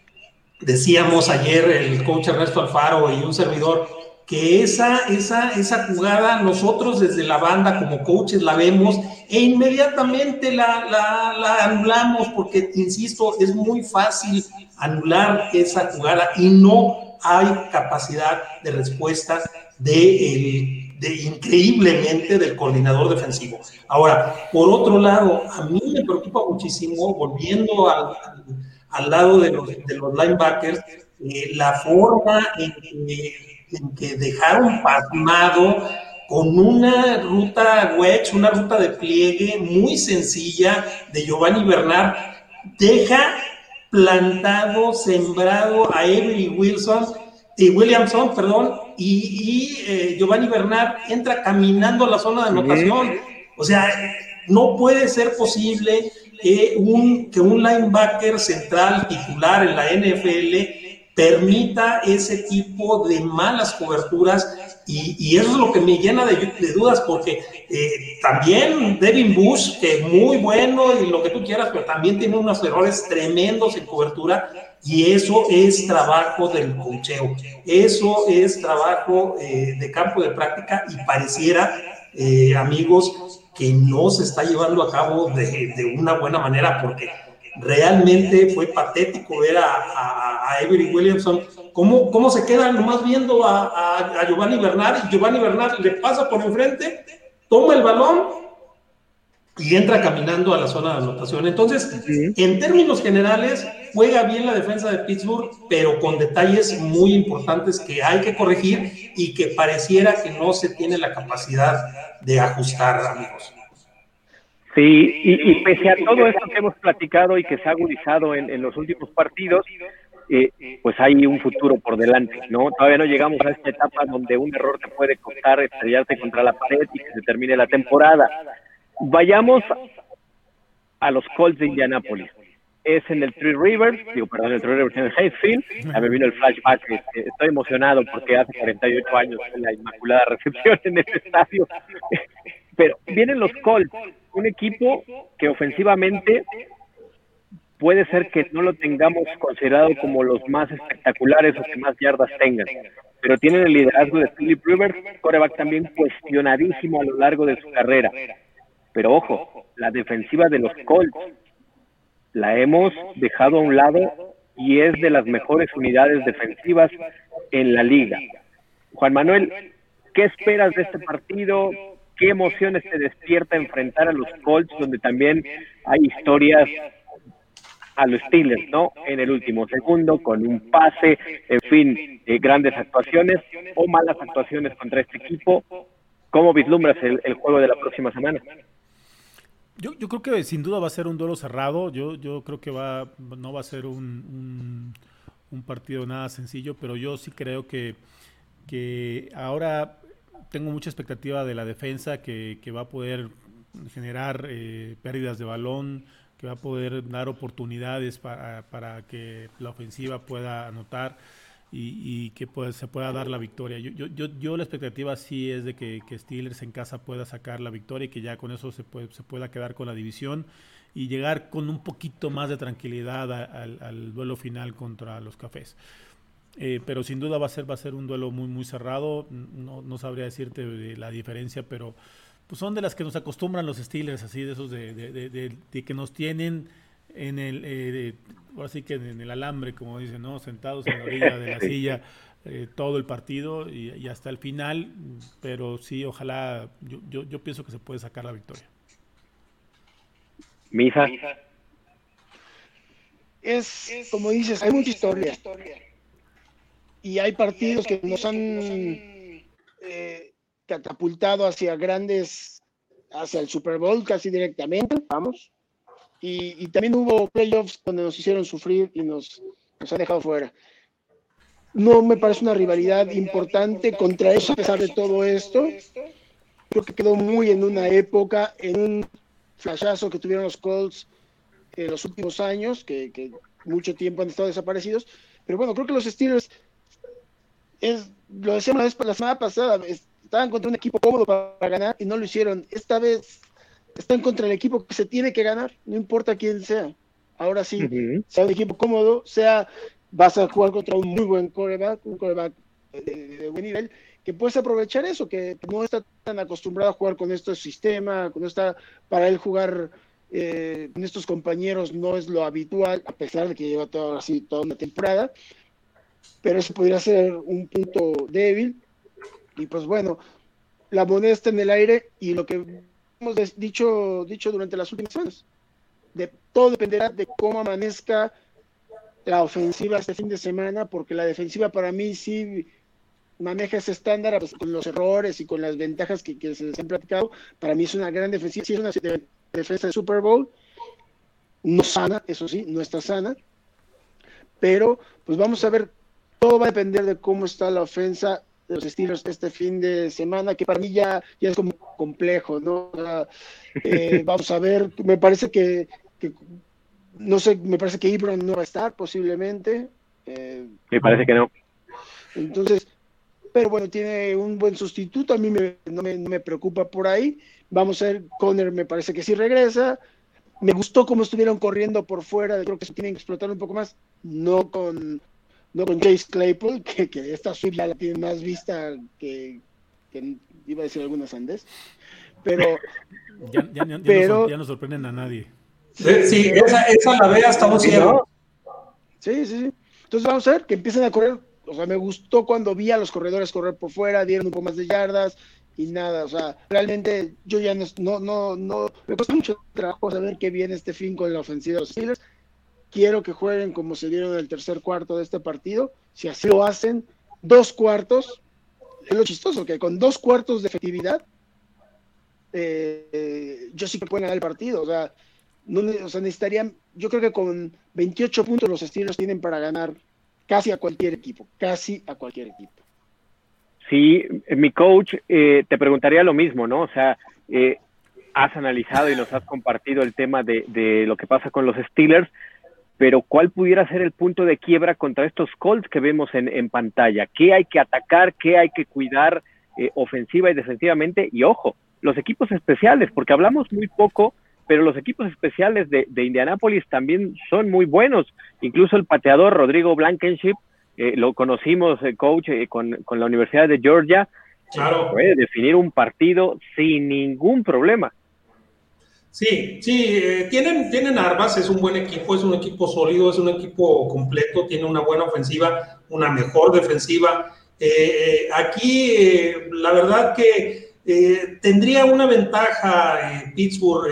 Decíamos ayer el coach Ernesto Alfaro y un servidor que esa, esa, esa jugada nosotros desde la banda como coaches la vemos e inmediatamente la, la, la anulamos porque, insisto, es muy fácil anular esa jugada y no hay capacidad de respuesta de, de increíblemente del coordinador defensivo. Ahora, por otro lado, a mí me preocupa muchísimo, volviendo al, al, lado de los, de los linebackers, eh, la forma en que, dejaron pasmado con una ruta wedge, una ruta de pliegue muy sencilla de Giovanni Bernard, deja plantado, sembrado a Avery Wilson y Williamson, perdón, y, eh, Giovanni Bernard entra caminando a la zona de anotación. O sea, no puede ser posible que un, que un linebacker central titular en la NFL permita ese tipo de malas coberturas y, eso es lo que me llena de, dudas porque eh, también Devin Bush, que muy bueno y lo que tú quieras, pero también tiene unos errores tremendos en cobertura y eso es trabajo del cocheo, eso es trabajo eh, de campo de práctica y pareciera, eh, amigos, que no se está llevando a cabo de, de una buena manera porque realmente fue patético ver a, a, a Avery Williamson. Cómo, cómo se queda nomás viendo a, a, Giovanni Bernard y Giovanni Bernard le pasa por enfrente, toma el balón y entra caminando a la zona de anotación. Entonces, en términos generales, juega bien la defensa de Pittsburgh, pero con detalles muy importantes que hay que corregir y que pareciera que no se tiene la capacidad de ajustar, amigos. Sí, y, pese a todo esto que hemos platicado y que se ha agudizado en, los últimos partidos, eh, pues hay un futuro por delante, ¿no? Todavía no llegamos a esta etapa donde un error te puede costar estrellarte contra la pared y que se termine la temporada. Vayamos a los Colts de Indianapolis. Es en el Three Rivers, digo, perdón, el Three Rivers en el Hayfield. Ya me vino el flashback. Este, estoy emocionado porque hace 48 años la Inmaculada Recepción en este estadio. Pero vienen los Colts, un equipo que ofensivamente puede ser que no lo tengamos considerado como los más espectaculares o que más yardas tengan, pero tienen el liderazgo de Philip Rivers, coreback también cuestionadísimo a lo largo de su carrera. Pero ojo, la defensiva de los Colts la hemos dejado a un lado y es de las mejores unidades defensivas en la liga. Juan Manuel, ¿qué esperas de este partido? qué emociones te despierta enfrentar a los Colts, donde también hay historias a los Steelers, ¿no? En el último segundo, con un pase, en fin, eh, grandes actuaciones o malas actuaciones contra este equipo. ¿Cómo vislumbras el, juego de la próxima semana? Yo, yo, creo que sin duda va a ser un duelo cerrado. Yo, yo creo que va, no va a ser un, partido nada sencillo, pero yo sí creo que, que ahora tengo mucha expectativa de la defensa que, va a poder generar eh, pérdidas de balón, que va a poder dar oportunidades para que la ofensiva pueda anotar y, que se pueda dar la victoria. Yo, yo, yo, la expectativa sí es de que, que, Steelers en casa pueda sacar la victoria y que ya con eso se, puede, se pueda quedar con la división y llegar con un poquito más de tranquilidad al, al duelo final contra los cafés. Eh, pero sin duda va a ser va a ser un duelo muy muy cerrado. No, no sabría decirte la diferencia, pero pues son de las que nos acostumbran los Steelers, así de esos de, de, de, que nos tienen en el eh, así que en el alambre, como dicen, no, sentados en la orilla de la silla eh, todo el partido y, hasta el final. Pero sí, ojalá yo, yo, yo pienso que se puede sacar la victoria. Misa. Es, como dices, hay mucha historia y hay partidos que nos han eh, catapultado hacia grandes, hacia el Super Bowl casi directamente, vamos. Y, también hubo playoffs donde nos hicieron sufrir y nos, nos han dejado fuera. No me parece una rivalidad importante contra eso, a pesar de todo esto. Creo que quedó muy en una época, en un flashazo que tuvieron los Colts en los últimos años, que, que mucho tiempo han estado desaparecidos. Pero bueno, creo que los Steelers, es, lo decíamos la, la semana pasada, estaban contra un equipo cómodo para, ganar y no lo hicieron. Esta vez están contra el equipo que se tiene que ganar, no importa quién sea. Ahora sí, sea un equipo cómodo, sea vas a jugar contra un muy buen coreback, un coreback de, buen nivel, que puedes aprovechar eso, que no está tan acostumbrado a jugar con este sistema, no está para él jugar eh, con estos compañeros no es lo habitual, a pesar de que lleva toda, así, toda una temporada, pero eso podría ser un punto débil. Y pues bueno, la moneda está en el aire y lo que hemos dicho, dicho durante las últimas semanas, de, todo dependerá de cómo amanezca la ofensiva este fin de semana, porque la defensiva para mí sí maneja ese estándar pues, con los errores y con las ventajas que, se les han platicado. Para mí es una gran defensiva, sí es una defensa de Super Bowl, no sana, eso sí, no está sana, pero pues vamos a ver, todo va a depender de cómo está la ofensa los estilos este fin de semana, que para mí ya, ya es como complejo, ¿no? Eh, vamos a ver, me parece que, no sé, me parece que Ibron no va a estar posiblemente. Eh, me parece que no. Entonces, pero bueno, tiene un buen sustituto, a mí no, me, no, me, preocupa por ahí. Vamos a ver, Conner me parece que sí regresa. Me gustó cómo estuvieron corriendo por fuera, creo que se tienen que explotar un poco más, no con no con Chase Claypool, que, que esta suite ya la tiene más vista que, iba a decir algunas andes, pero... Ya, ya, ya, no, sorprenden a nadie. Sí, esa, esa, la ve hasta un cielo. Sí, sí, sí. Entonces vamos a ver que empiecen a correr. O sea, me gustó cuando vi a los corredores correr por fuera, dieron un poco más de yardas y nada. O sea, realmente yo ya no, no, no, me cuesta mucho trabajo saber qué viene este fin con la ofensiva de los Steelers quiero que jueguen como se dieron en el tercer cuarto de este partido. Si así lo hacen, dos cuartos, es lo chistoso, que con dos cuartos de efectividad, eh, yo sí que pueden ganar el partido. O sea, no, necesitarían, yo creo que con 28 puntos los estilos tienen para ganar casi a cualquier equipo, casi a cualquier equipo. Sí, mi coach, eh, te preguntaría lo mismo, ¿no? O sea, eh, has analizado y nos has compartido el tema de, lo que pasa con los Steelers, pero ¿cuál pudiera ser el punto de quiebra contra estos Colts que vemos en, pantalla? ¿Qué hay que atacar? ¿Qué hay que cuidar eh, ofensiva y defensivamente? Y ojo, los equipos especiales, porque hablamos muy poco, pero los equipos especiales de, de Indianápolis también son muy buenos. Incluso el pateador Rodrigo Blankenship, eh, lo conocimos, eh, coach, con, con, la Universidad de Georgia, claro. puede definir un partido sin ningún problema. Sí, sí, eh, tienen, tienen armas, es un buen equipo, es un equipo sólido, es un equipo completo, tiene una buena ofensiva, una mejor defensiva. Eh, eh, aquí, la verdad que tendría una ventaja Pittsburgh,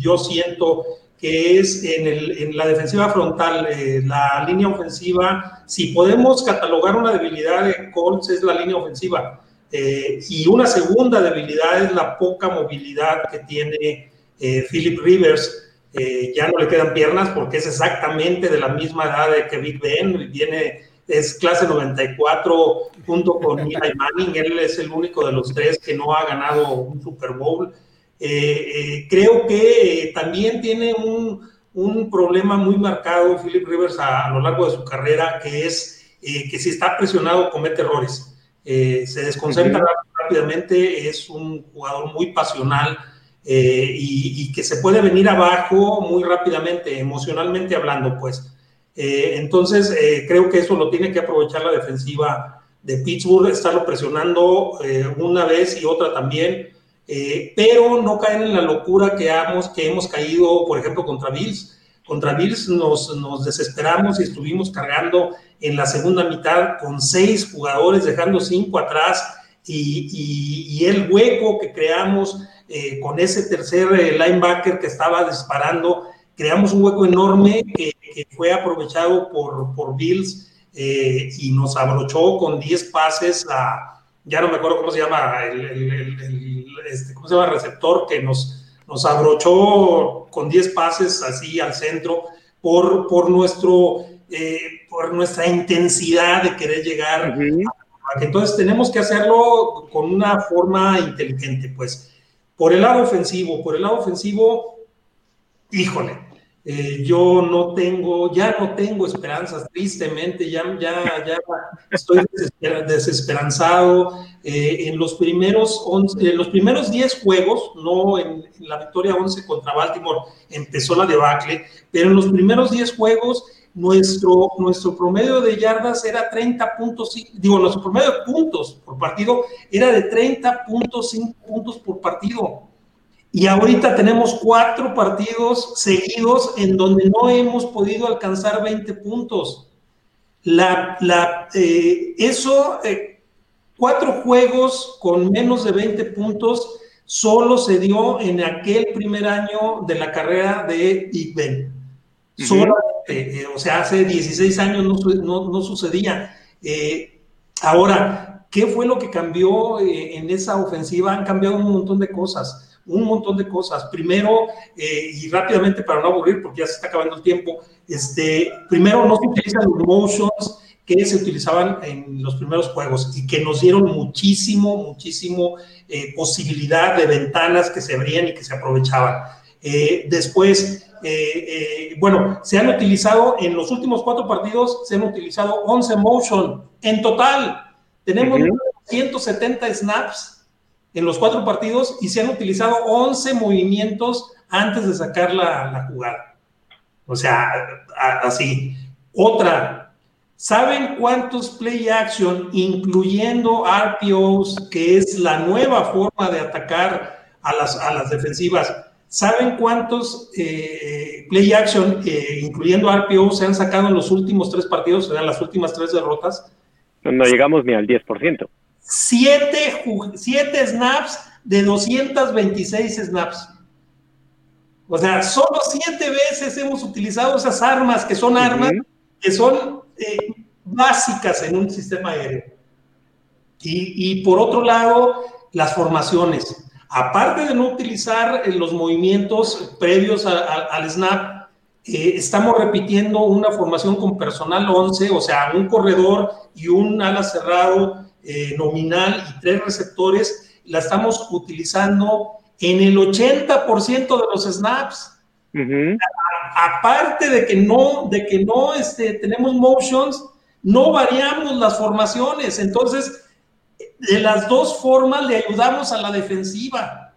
yo siento que es en, el, en la defensiva frontal, la línea ofensiva. Si podemos catalogar una debilidad de Colts es la línea ofensiva. y una segunda debilidad es la poca movilidad que tiene eh, Philip Rivers eh, ya no le quedan piernas porque es exactamente de la misma edad de que Big Ben, viene, es clase 94 junto con Eli Manning, él es el único de los tres que no ha ganado un Super Bowl. Eh, creo que también tiene un, un, problema muy marcado Philip Rivers a, lo largo de su carrera, que es que si está presionado comete errores. se desconcentra rápidamente, es un jugador muy pasional, eh, y, que se puede venir abajo muy rápidamente, emocionalmente hablando, pues. Eh, entonces, eh, creo que eso lo tiene que aprovechar la defensiva de Pittsburgh, estarlo presionando una vez y otra también, pero no caer en la locura que hemos, que hemos caído, por ejemplo, contra Bills. Contra Bills nos, nos desesperamos y estuvimos cargando en la segunda mitad con seis jugadores, dejando cinco atrás, y, el hueco que creamos eh, con ese tercer eh, linebacker que estaba disparando, creamos un hueco enorme que, fue aprovechado por, por Bills eh, y nos abrochó con 10 pases a, ya no me acuerdo cómo se llama, el, este, ¿cómo se llama? receptor que nos, nos abrochó con 10 pases así al centro por, por, nuestro, por nuestra intensidad de querer llegar. Entonces tenemos que hacerlo con una forma inteligente, pues. Por el lado ofensivo, por el lado ofensivo, híjole, eh, yo no tengo, ya no tengo esperanzas, tristemente, ya, ya, ya estoy desesperanzado. Eh, en los primeros 11, en los primeros 10 juegos, no en, la victoria 11 contra Baltimore, empezó la debacle, pero en los primeros 10 juegos, nuestro, nuestro promedio de yardas era 30 puntos, digo, nuestro promedio de puntos por partido era de 30.5 puntos por partido. Y ahorita tenemos cuatro partidos seguidos en donde no hemos podido alcanzar 20 puntos. La, la, eh, eso, eh, cuatro juegos con menos de 20 puntos solo se dio en aquel primer año de la carrera de Big Ben. Eh, o sea, hace 16 años no, no sucedía. ahora, ¿qué fue lo que cambió en esa ofensiva? Han cambiado un montón de cosas un montón de cosas. Primero, eh, y rápidamente para no aburrir, porque ya se está acabando el tiempo, este, primero no se utilizan los motions que se utilizaban en los primeros juegos y que nos dieron muchísimo, muchísimo eh, posibilidad de ventanas que se abrían y que se aprovechaban. Eh, después, bueno, se han utilizado en los últimos cuatro partidos, se han utilizado 11 motion en total. Tenemos 170 snaps en los cuatro partidos y se han utilizado 11 movimientos antes de sacar la, jugada. O sea, así. Otra, ¿saben cuántos play action, incluyendo RPOs, que es la nueva forma de atacar a las, a las defensivas? ¿Saben cuántos eh, play action, eh, incluyendo RPOs, se han sacado en los últimos tres partidos, o sea, las últimas tres derrotas? No llegamos ni al 10%. Siete, siete snaps de 226 snaps. O sea, solo siete veces hemos utilizado esas armas, que son armas que son eh, básicas en un sistema aéreo. Y, por otro lado, las formaciones. Aparte de no utilizar eh, los movimientos previos al snap, eh, estamos repitiendo una formación con personal 11, o sea, un corredor y un ala cerrado eh, nominal y tres receptores, la estamos utilizando en el 80% de los snaps. aparte de que no, de que no este, tenemos motions, no variamos las formaciones. Entonces, de las dos formas le ayudamos a la defensiva.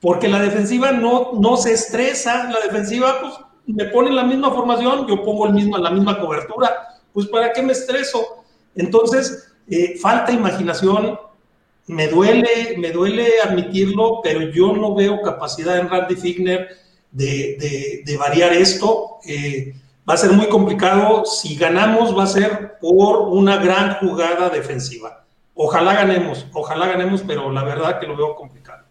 Porque la defensiva no, no se estresa, la defensiva pues me pone la misma formación, yo pongo el mismo, la misma cobertura, pues ¿para qué me estreso? Entonces, eh, falta imaginación, me duele, me duele admitirlo, pero yo no veo capacidad en Randy Figner de, variar esto. Eh, va a ser muy complicado. Si ganamos, va a ser por una gran jugada defensiva. Ojalá ganemos, ojalá ganemos, pero la verdad que lo veo complicado.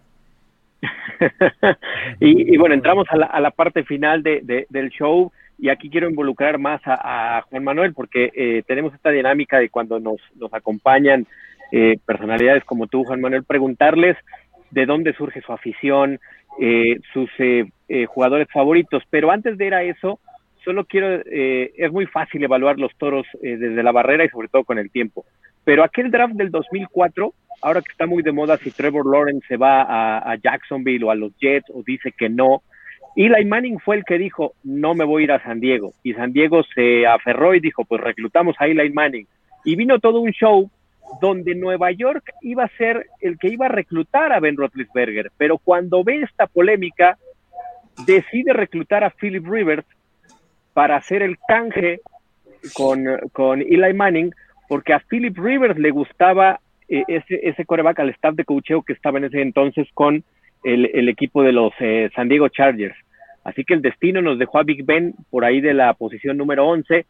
y, bueno, entramos a la, parte final del show y aquí quiero involucrar más a, Juan Manuel porque eh, tenemos esta dinámica de cuando nos, nos acompañan eh, personalidades como tú, Juan Manuel, preguntarles de dónde surge su afición, eh, sus jugadores favoritos. Pero antes de ir a eso, solo quiero, es muy fácil evaluar los toros desde la barrera y sobre todo con el tiempo. Pero aquel draft del 2004, ahora que está muy de moda si Trevor Lawrence se va a, Jacksonville o a los Jets o dice que no, Eli Manning fue el que dijo, no me voy a ir a San Diego. Y San Diego se aferró y dijo, pues reclutamos a Eli Manning. Y vino todo un show donde Nueva York iba a ser el que iba a reclutar a Ben Roethlisberger. Pero cuando ve esta polémica, decide reclutar a Philip Rivers para hacer el canje con, con Eli Manning, porque a Philip Rivers le gustaba eh, ese, ese coreback al staff de coacheo que estaba en ese entonces con el, equipo de los eh, San Diego Chargers. Así que el destino nos dejó a Big Ben por ahí de la posición número 11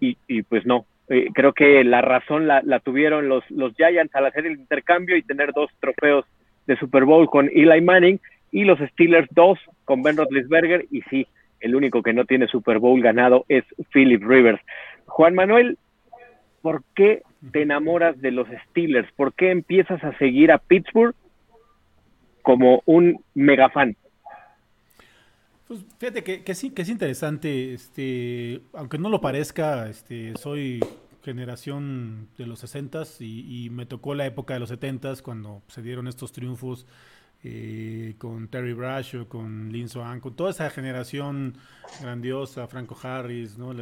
y, pues no, eh, creo que la razón la, tuvieron los, los Giants al hacer el intercambio y tener dos trofeos de Super Bowl con Eli Manning y los Steelers dos con Ben Roethlisberger y sí, el único que no tiene Super Bowl ganado es Philip Rivers. Juan Manuel, ¿por qué te enamoras de los Steelers? ¿Por qué empiezas a seguir a Pittsburgh como un mega fan? Pues fíjate que, sí, que es interesante, este, aunque no lo parezca, este, soy generación de los 60s y, me tocó la época de los 70s cuando se dieron estos triunfos eh, con Terry Bradshaw, con Lin Swan, con toda esa generación grandiosa, Franco Harris, ¿no?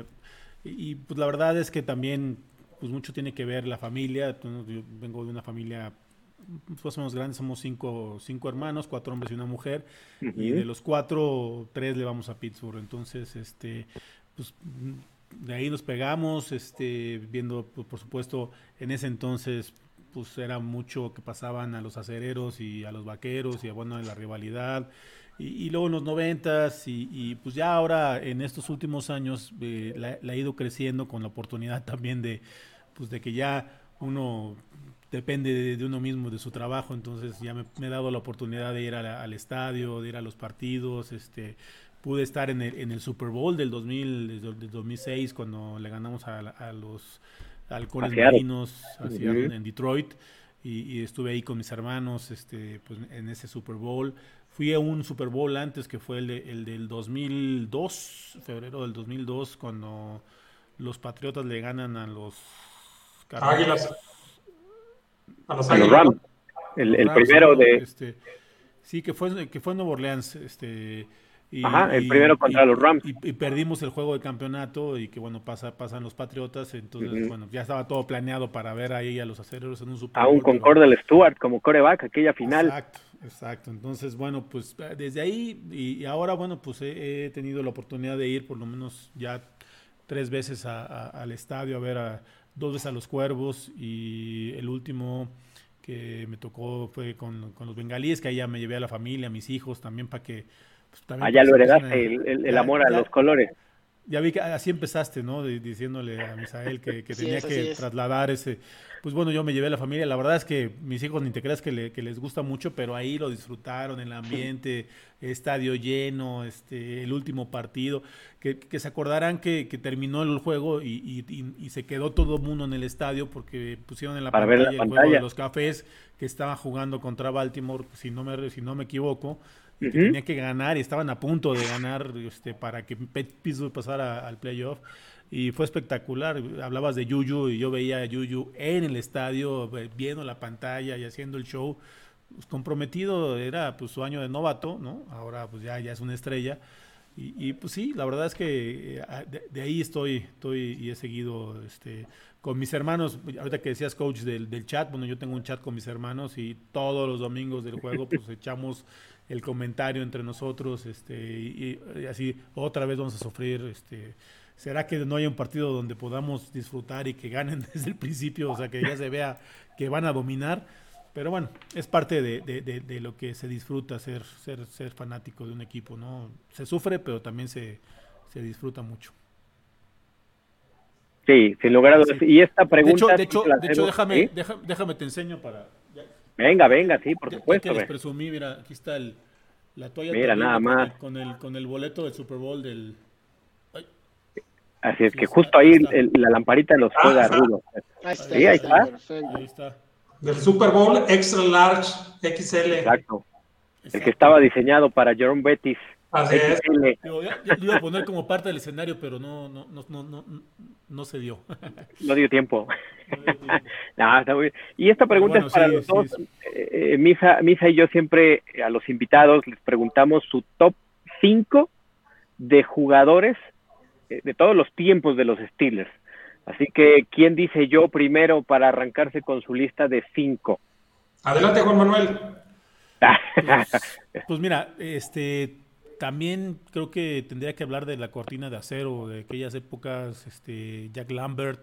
Y, pues la verdad es que también pues mucho tiene que ver la familia, yo vengo de una familia pues somos grandes, somos cinco, cinco hermanos, cuatro hombres y una mujer, y de los cuatro, tres le vamos a Pittsburgh, entonces, este, pues de ahí nos pegamos, este, viendo, pues, por supuesto, en ese entonces, pues era mucho que pasaban a los acereros y a los vaqueros y a, bueno, la rivalidad, y, luego en los noventas, y, pues ya ahora en estos últimos años eh, la, ha ido creciendo con la oportunidad también de, pues de que ya uno depende de, uno mismo, de su trabajo, entonces ya me, he dado la oportunidad de ir al estadio, de ir a los partidos, este, pude estar en el, en el Super Bowl del, 2000, del 2006 cuando le ganamos a, los halcones marinos en Detroit y, estuve ahí con mis hermanos este, pues, en ese Super Bowl. Fui a un Super Bowl antes que fue el, el del 2002, febrero del 2002, cuando los Patriotas le ganan a los Águilas a los, Rams. El, primero de. Este, sí, que fue, que fue en Nueva Orleans. Este, y, Ajá, el primero contra los Rams. Y, perdimos el juego de campeonato y que bueno, pasa, pasan los Patriotas. Entonces, bueno, ya estaba todo planeado para ver ahí a los acereros en un Super Aún con Cordell Stewart como coreback, aquella final. Exacto, exacto. Entonces, bueno, pues desde ahí y, ahora, bueno, pues he, tenido la oportunidad de ir por lo menos ya tres veces al estadio a ver a dos veces a los Cuervos y el último que me tocó fue con, los bengalíes, que ahí ya me llevé a la familia, a mis hijos también para que... Pues, también ah, lo heredaste, el, amor a los colores. Ya vi que así empezaste, ¿no? diciéndole a Misael que, tenía que trasladar ese... Pues bueno, yo me llevé a la familia. La verdad es que mis hijos ni te creas que, les gusta mucho, pero ahí lo disfrutaron, el ambiente, estadio lleno, este, el último partido. Que, se acordarán que, terminó el juego y, se quedó todo el mundo en el estadio porque pusieron en la pantalla el juego de los cafés que estaban jugando contra Baltimore, si no me, si no me equivoco y que tenía que ganar y estaban a punto de ganar este, para que Pittsburgh pasara al playoff. Y fue espectacular. Hablabas de Yuyu y yo veía a Yuyu en el estadio, viendo la pantalla y haciendo el show. Pues, comprometido, era pues su año de novato, ¿no? Ahora pues ya, ya es una estrella. Y, pues sí, la verdad es que eh, de, ahí estoy, estoy y he seguido este, con mis hermanos. Ahorita que decías, coach, del, del chat, bueno, yo tengo un chat con mis hermanos y todos los domingos del juego pues echamos el comentario entre nosotros, este, y, así otra vez vamos a sufrir, este, ¿será que no hay un partido donde podamos disfrutar y que ganen desde el principio? O sea, que ya se vea que van a dominar. Pero bueno, es parte de, lo que se disfruta ser, ser, ser fanático de un equipo, ¿no? Se sufre, pero también se, se disfruta mucho. Sí, sin lugar a dudas. Y esta pregunta... De hecho, de hecho, déjame, déjame, te enseño para... Venga, venga, sí, por supuesto. Les presumí, mira, aquí está el, la toalla. Mira, nada más. Con el, con el boleto del Super Bowl del... Así es que justo ahí la lamparita los juega ah, rudo. Ahí está. Sí, ahí está. Ahí está. Del Super Bowl Extra Large XL. Exacto. El que estaba diseñado para Jerome Bettis. Así es. Yo, iba a poner como parte del escenario, pero no, no, no, no, no se dio. No dio tiempo. No está muy Y esta pregunta es para los dos. Eh, Misa, Misa y yo siempre a los invitados les preguntamos su top 5 de jugadores eh, de todos los tiempos de los Steelers. Así que, ¿quién dice yo primero para arrancarse con su lista de 5? Adelante, Juan Manuel. Pues, pues, mira, este también creo que tendría que hablar de la cortina de acero de aquellas épocas, este Jack Lambert,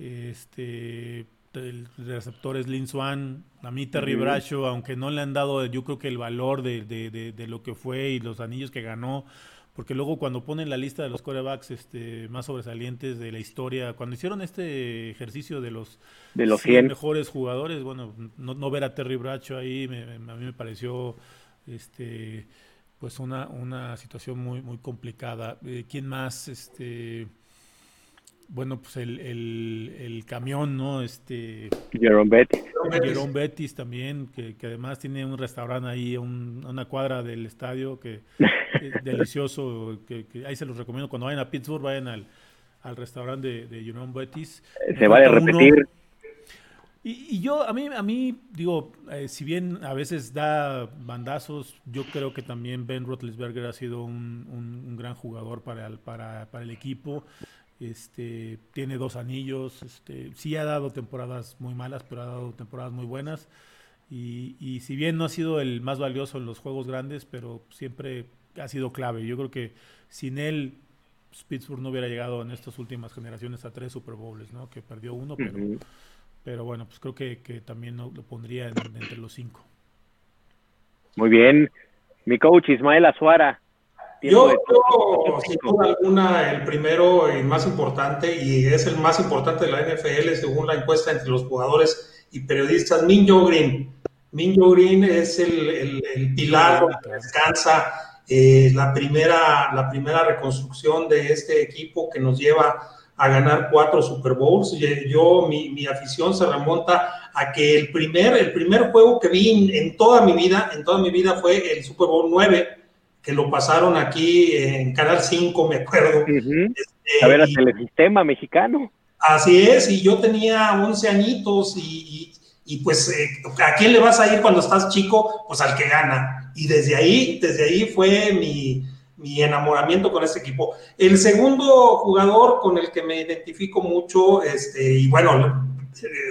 este el receptor es Lin Swan, a mí Terry Bradshaw, aunque no le han dado yo creo que el valor de, de, lo que fue y los anillos que ganó, porque luego cuando ponen la lista de los corebacks este, más sobresalientes de la historia, cuando hicieron este ejercicio de los, de los 100 mejores jugadores, bueno, no, ver a Terry Bradshaw ahí a mí me pareció este pues una, una situación muy, muy complicada. Eh, ¿Quién más? Este, bueno, pues el, el, camión, ¿no? Este. Jerome Betis. Jerome Betis también, que, además tiene un restaurante ahí, un, una cuadra del estadio que es delicioso, que, ahí se los recomiendo. Cuando vayan a Pittsburgh, vayan al, al restaurante de, de Jerome Betis. Se va a repetir. Y, yo, a mí, a mí digo, eh, si bien a veces da bandazos, yo creo que también Ben Roethlisberger ha sido un, un, gran jugador para el, para, para el equipo. Este, tiene dos anillos, este, sí ha dado temporadas muy malas, pero ha dado temporadas muy buenas. Y, y, si bien no ha sido el más valioso en los juegos grandes, pero siempre ha sido clave. Yo creo que sin él, Pittsburgh no hubiera llegado en estas últimas generaciones a tres Super Bowls, ¿no? Que perdió uno, pero... Pero bueno, pues creo que, también lo pondría entre los cinco. Muy bien. Mi coach Ismael Azuara. Yo, yo sin duda alguna, el primero y más importante, y es el más importante de la NFL según la encuesta entre los jugadores y periodistas, Minjo Green. Minjo Green es el, el, pilar donde descansa eh, la, primera, la primera reconstrucción de este equipo que nos lleva a ganar cuatro Super Bowls. Yo, mi, mi, afición se remonta a que el primer, el primer juego que vi en, toda mi vida, en toda mi vida fue el Super Bowl 9, que lo pasaron aquí en Canal 5, me acuerdo. Este, a ver, hasta el sistema mexicano. Así es, y yo tenía 11 añitos y, y, pues, eh, ¿a quién le vas a ir cuando estás chico? Pues al que gana. Y desde ahí, desde ahí fue mi, mi enamoramiento con este equipo. El segundo jugador con el que me identifico mucho, este, y bueno,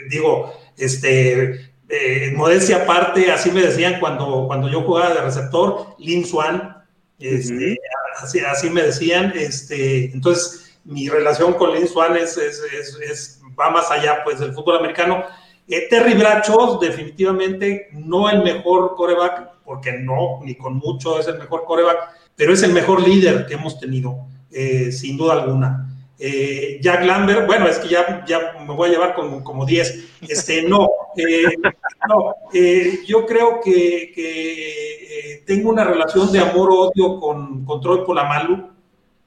digo, este, eh, modestia aparte, así me decían cuando, cuando yo jugaba de receptor, Lin Swan, este, así, así, me decían, este, entonces mi relación con Lin Swan es, es, va más allá pues del fútbol americano. Eh, Terry Bracho, definitivamente no el mejor coreback, porque no, ni con mucho es el mejor coreback, pero es el mejor líder que hemos tenido, eh, sin duda alguna. Eh, Jack Lambert, bueno, es que ya, ya me voy a llevar como, como 10. Este, no, eh, no yo creo que, que tengo una relación de amor-odio con, con Troy Polamalu.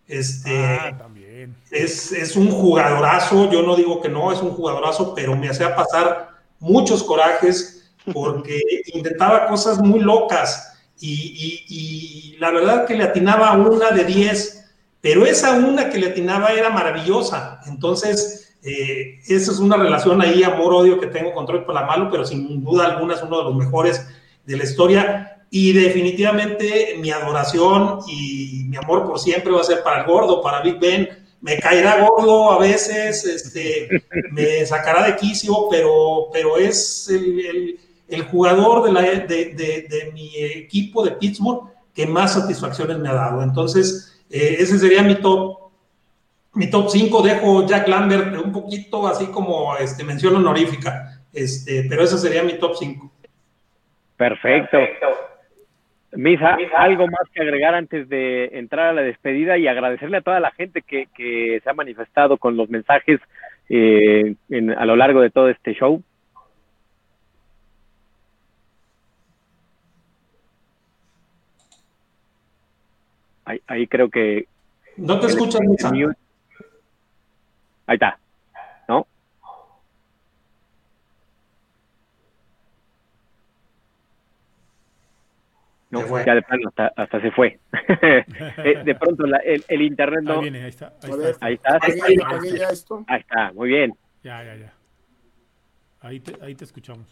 Este, ah, también. Es, es un jugadorazo, yo no digo que no, es un jugadorazo, pero me hacía pasar muchos corajes porque intentaba cosas muy locas y, la verdad que le atinaba una de 10, pero esa una que le atinaba era maravillosa. Entonces, eh, esa es una relación ahí, amor-odio que tengo con Troy Polamalu, pero sin duda alguna es uno de los mejores de la historia. Y definitivamente mi adoración y mi amor por siempre va a ser para el gordo, para Big Ben. Me caerá gordo a veces, este, me sacará de quicio, pero, pero es el jugador de, la, de, mi equipo de Pittsburgh que más satisfacciones me ha dado. Entonces, eh, ese sería mi top. Mi top 5, dejo Jack Lambert un poquito así como este, mención honorífica, este, pero ese sería mi top 5. Perfecto. Misa, algo más que agregar antes de entrar a la despedida y agradecerle a toda la gente que, que se ha manifestado con los mensajes eh, a lo largo de todo este show. Ahí, creo que... No te escuchas, Ahí está, ¿no? No, ya de plano hasta, hasta se fue. Eh, de pronto el, el, internet no. Ahí viene, ahí está. Ahí está. Ahí está. Ahí, está. muy bien. Ya, ya, ya. Ahí te, ahí te escuchamos.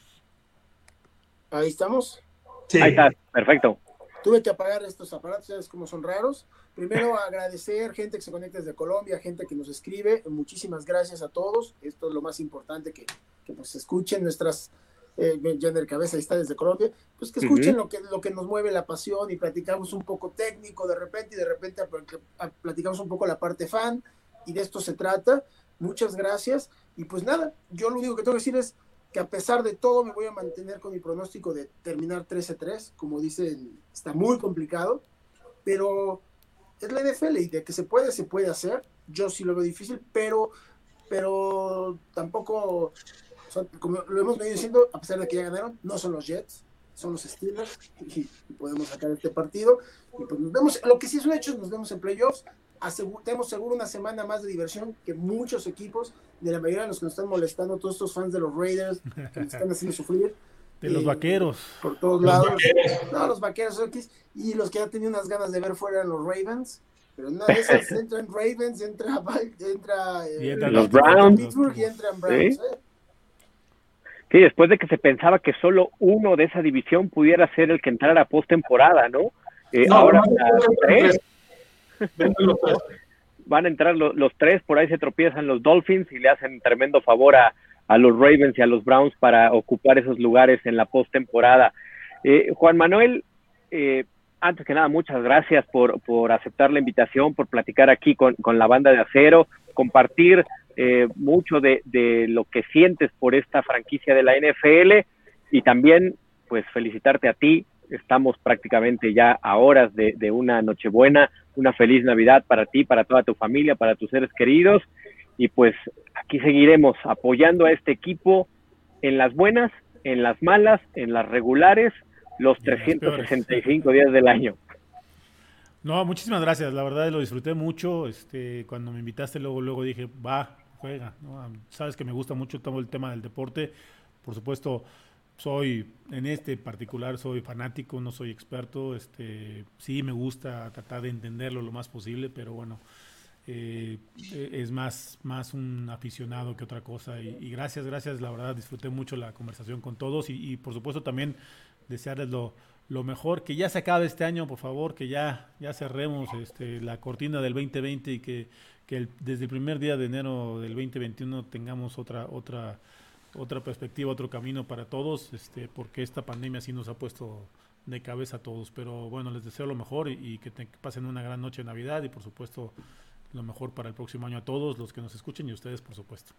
Ahí estamos. Sí. Ahí está, perfecto. Tuve que apagar estos aparatos, sabes cómo son raros. Primero agradecer gente que se conecta desde Colombia, gente que nos escribe. Muchísimas gracias a todos. Esto es lo más importante que, que pues escuchen nuestras eh, Jenner Cabeza está desde Colombia, pues que escuchen lo, que, lo que nos mueve la pasión y platicamos un poco técnico de repente y de repente platicamos un poco la parte fan y de esto se trata. Muchas gracias y pues nada, yo lo único que tengo que decir es que a pesar de todo me voy a mantener con mi pronóstico de terminar 13-3, como dicen, está muy complicado, pero es la NFL y de que se puede, se puede hacer. Yo sí lo veo difícil, pero, pero tampoco, como lo hemos venido diciendo, a pesar de que ya ganaron, no son los Jets, son los Steelers y, podemos sacar este partido. Y pues nos vemos, lo que sí es un hecho, nos vemos en playoffs. tenemos seguro una semana más de diversión que muchos equipos, de la mayoría de los que nos están molestando, todos estos fans de los Raiders, que nos están haciendo sufrir. De los vaqueros. Por todos lados. No, los vaqueros Y los que ya tenían unas ganas de ver fuera eran los Ravens. Pero una de esas entran Ravens, entra, entra, eh, los Browns. y entran Browns. ¿Sí? ¿eh? sí, después de que se pensaba que solo uno de esa división pudiera ser el que entrara a postemporada, ¿no? Eh, ahora tres. Van a entrar los, tres, por ahí se tropiezan los Dolphins y le hacen tremendo favor a, a los Ravens y a los Browns para ocupar esos lugares en la postemporada. Eh, Juan Manuel, eh, antes que nada, muchas gracias por, por aceptar la invitación, por platicar aquí con, con la banda de acero, compartir eh, mucho de, de, lo que sientes por esta franquicia de la NFL y también, pues, felicitarte a ti. Estamos prácticamente ya a horas de, de una Nochebuena, una feliz Navidad para ti, para toda tu familia, para tus seres queridos. Y pues aquí seguiremos apoyando a este equipo en las buenas, en las malas, en las regulares, los 365 días del año. No, muchísimas gracias, la verdad lo disfruté mucho, este, cuando me invitaste luego, luego dije, va, juega, sabes que me gusta mucho todo el tema del deporte, por supuesto, soy, en este particular, soy fanático, no soy experto, este, sí me gusta tratar de entenderlo lo más posible, pero bueno, eh, es más, más un aficionado que otra cosa. Y, gracias, gracias, la verdad disfruté mucho la conversación con todos y, por supuesto también desearles lo, lo, mejor, que ya se acabe este año, por favor, que ya, ya cerremos este, la cortina del 2020 y que, que desde el primer día de enero del 2021 tengamos otra, otra, otra perspectiva, otro camino para todos, este, porque esta pandemia sí nos ha puesto de cabeza a todos. Pero bueno, les deseo lo mejor y, que, te, pasen una gran noche de Navidad y por supuesto lo mejor para el próximo año a todos los que nos escuchen y ustedes, por supuesto.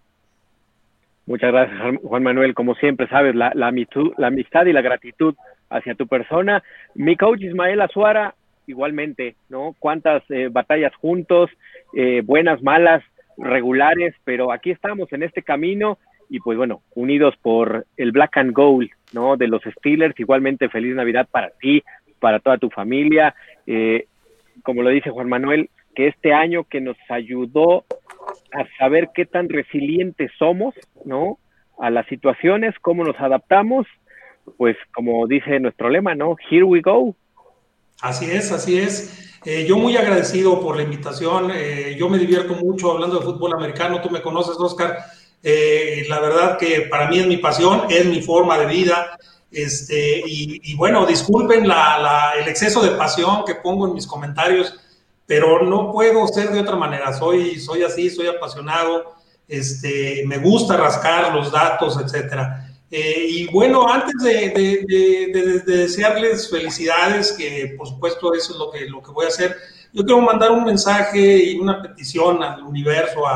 Muchas gracias, Juan Manuel. Como siempre, sabes, la, la, amistad y la gratitud hacia tu persona. Mi coach Ismael Azuara, igualmente, ¿no? Cuántas eh, batallas juntos, eh, buenas, malas, regulares, pero aquí estamos en este camino y pues bueno, unidos por el Black and Gold, ¿no? De los Steelers, igualmente feliz Navidad para ti, para toda tu familia. Eh, como lo dice Juan Manuel, que este año que nos ayudó a saber qué tan resilientes somos, ¿no? A las situaciones, cómo nos adaptamos, pues como dice nuestro lema, ¿no? Here we go. Así es, así es. Eh, yo muy agradecido por la invitación. Eh, yo me divierto mucho hablando de fútbol americano. Tú me conoces, Oscar. Eh, la verdad que para mí es mi pasión, es mi forma de vida. Este, y, bueno, disculpen el exceso de pasión que pongo en mis comentarios pero no puedo ser de otra manera. Soy, soy así, soy apasionado, este, me gusta rascar los datos, etcétera. Eh, y bueno, antes de, desearles felicidades, que por supuesto eso es lo que, lo que voy a hacer, yo quiero mandar un mensaje y una petición al universo,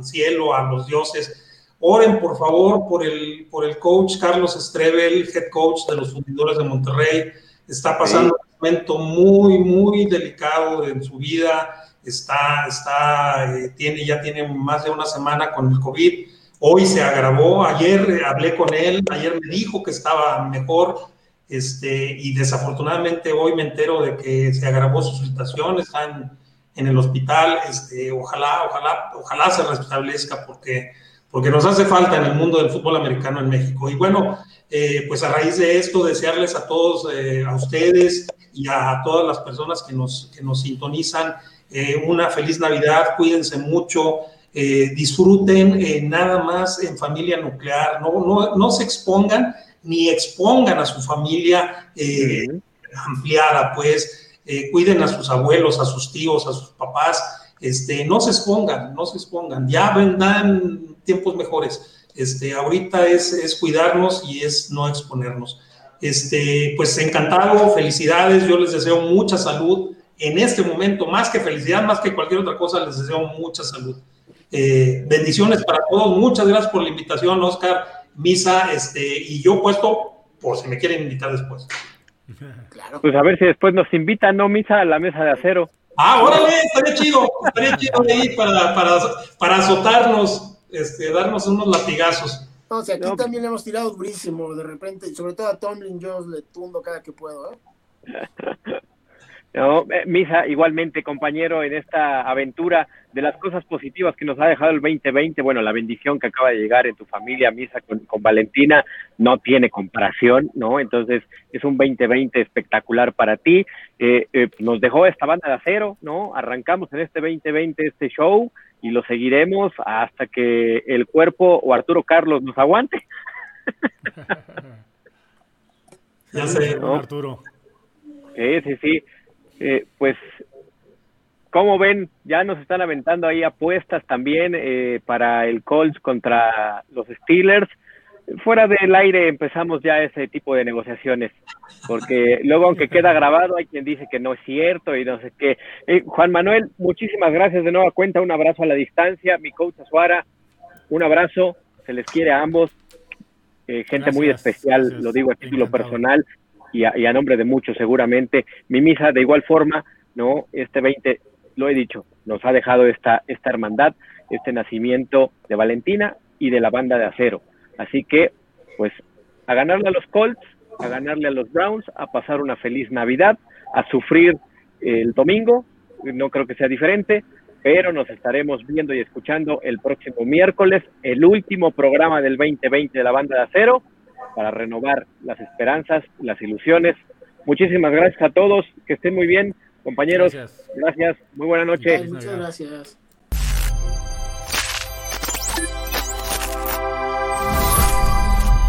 al cielo, a los dioses. Oren, por favor, por el, por el coach Carlos Estrebel, head coach de los fundidores de Monterrey. Está pasando momento muy, muy delicado en su vida. Está, está, eh, tiene, ya tiene más de una semana con el COVID. Hoy se agravó. Ayer eh, hablé con él. Ayer me dijo que estaba mejor. Este, y desafortunadamente hoy me entero de que se agravó su situación. Está en, en el hospital. Este, ojalá, ojalá, ojalá se restablezca porque, porque nos hace falta en el mundo del fútbol americano en México. Y bueno, eh, pues a raíz de esto, desearles a todos, a ustedes, y a todas las personas que nos, que nos sintonizan eh, una feliz Navidad, cuídense mucho, eh, disfruten eh, nada más en familia nuclear, no, no, no, se expongan ni expongan a su familia ampliada, pues cuiden a sus abuelos, a sus tíos, a sus papás, este, no se expongan, no se expongan, ya vendrán tiempos mejores. Este, ahorita es, es cuidarnos y es no exponernos. Este, pues encantado, felicidades, yo les deseo mucha salud. En este momento, más que felicidad, más que cualquier otra cosa, les deseo mucha salud. Eh, bendiciones para todos, muchas gracias por la invitación, Oscar, Misa, este, y yo puesto por si me quieren invitar después. Claro. Pues a ver si después nos invitan, ¿no, Misa, a la mesa de acero? Ah, órale, estaría chido, estaría chido ahí para, para, para azotarnos, este, darnos unos latigazos. No, o sea, aquí también le hemos tirado durísimo de repente, y sobre todo a Tomlin yo le tundo cada que puedo, ¿eh? No, eh, Misa, igualmente, compañero, en esta aventura de las cosas positivas que nos ha dejado el 2020, bueno, la bendición que acaba de llegar en tu familia, Misa, con, Valentina, no tiene comparación, ¿no? Entonces, es un 2020 espectacular para ti. Eh, eh, nos dejó esta banda de acero, ¿no? Arrancamos en este 2020 este show y lo seguiremos hasta que el cuerpo o Arturo Carlos nos aguante. ya sé, ¿no? Arturo. Sí, sí, sí. Eh, pues, como ven, ya nos están aventando ahí apuestas también eh, para el Colts contra los Steelers. Fuera del aire empezamos ya ese tipo de negociaciones, porque luego aunque queda grabado hay quien dice que no es cierto y no sé qué. Eh, Juan Manuel, muchísimas gracias de nueva cuenta, un abrazo a la distancia, mi coach Azuara, un abrazo, se les quiere a ambos, gente muy especial, lo digo a título personal, y a, nombre de muchos seguramente. Mi misa de igual forma, ¿no? Este 20, lo he dicho, nos ha dejado esta, esta hermandad, este nacimiento de Valentina y de la banda de acero. Así que, pues, a ganarle a los Colts, a ganarle a los Browns, a pasar una feliz Navidad, a sufrir el domingo, no creo que sea diferente, pero nos estaremos viendo y escuchando el próximo miércoles, el último programa del 2020 de la banda de acero para renovar las esperanzas, las ilusiones. Muchísimas gracias a todos, que estén muy bien, compañeros. Gracias, muy buena noche. muchas gracias.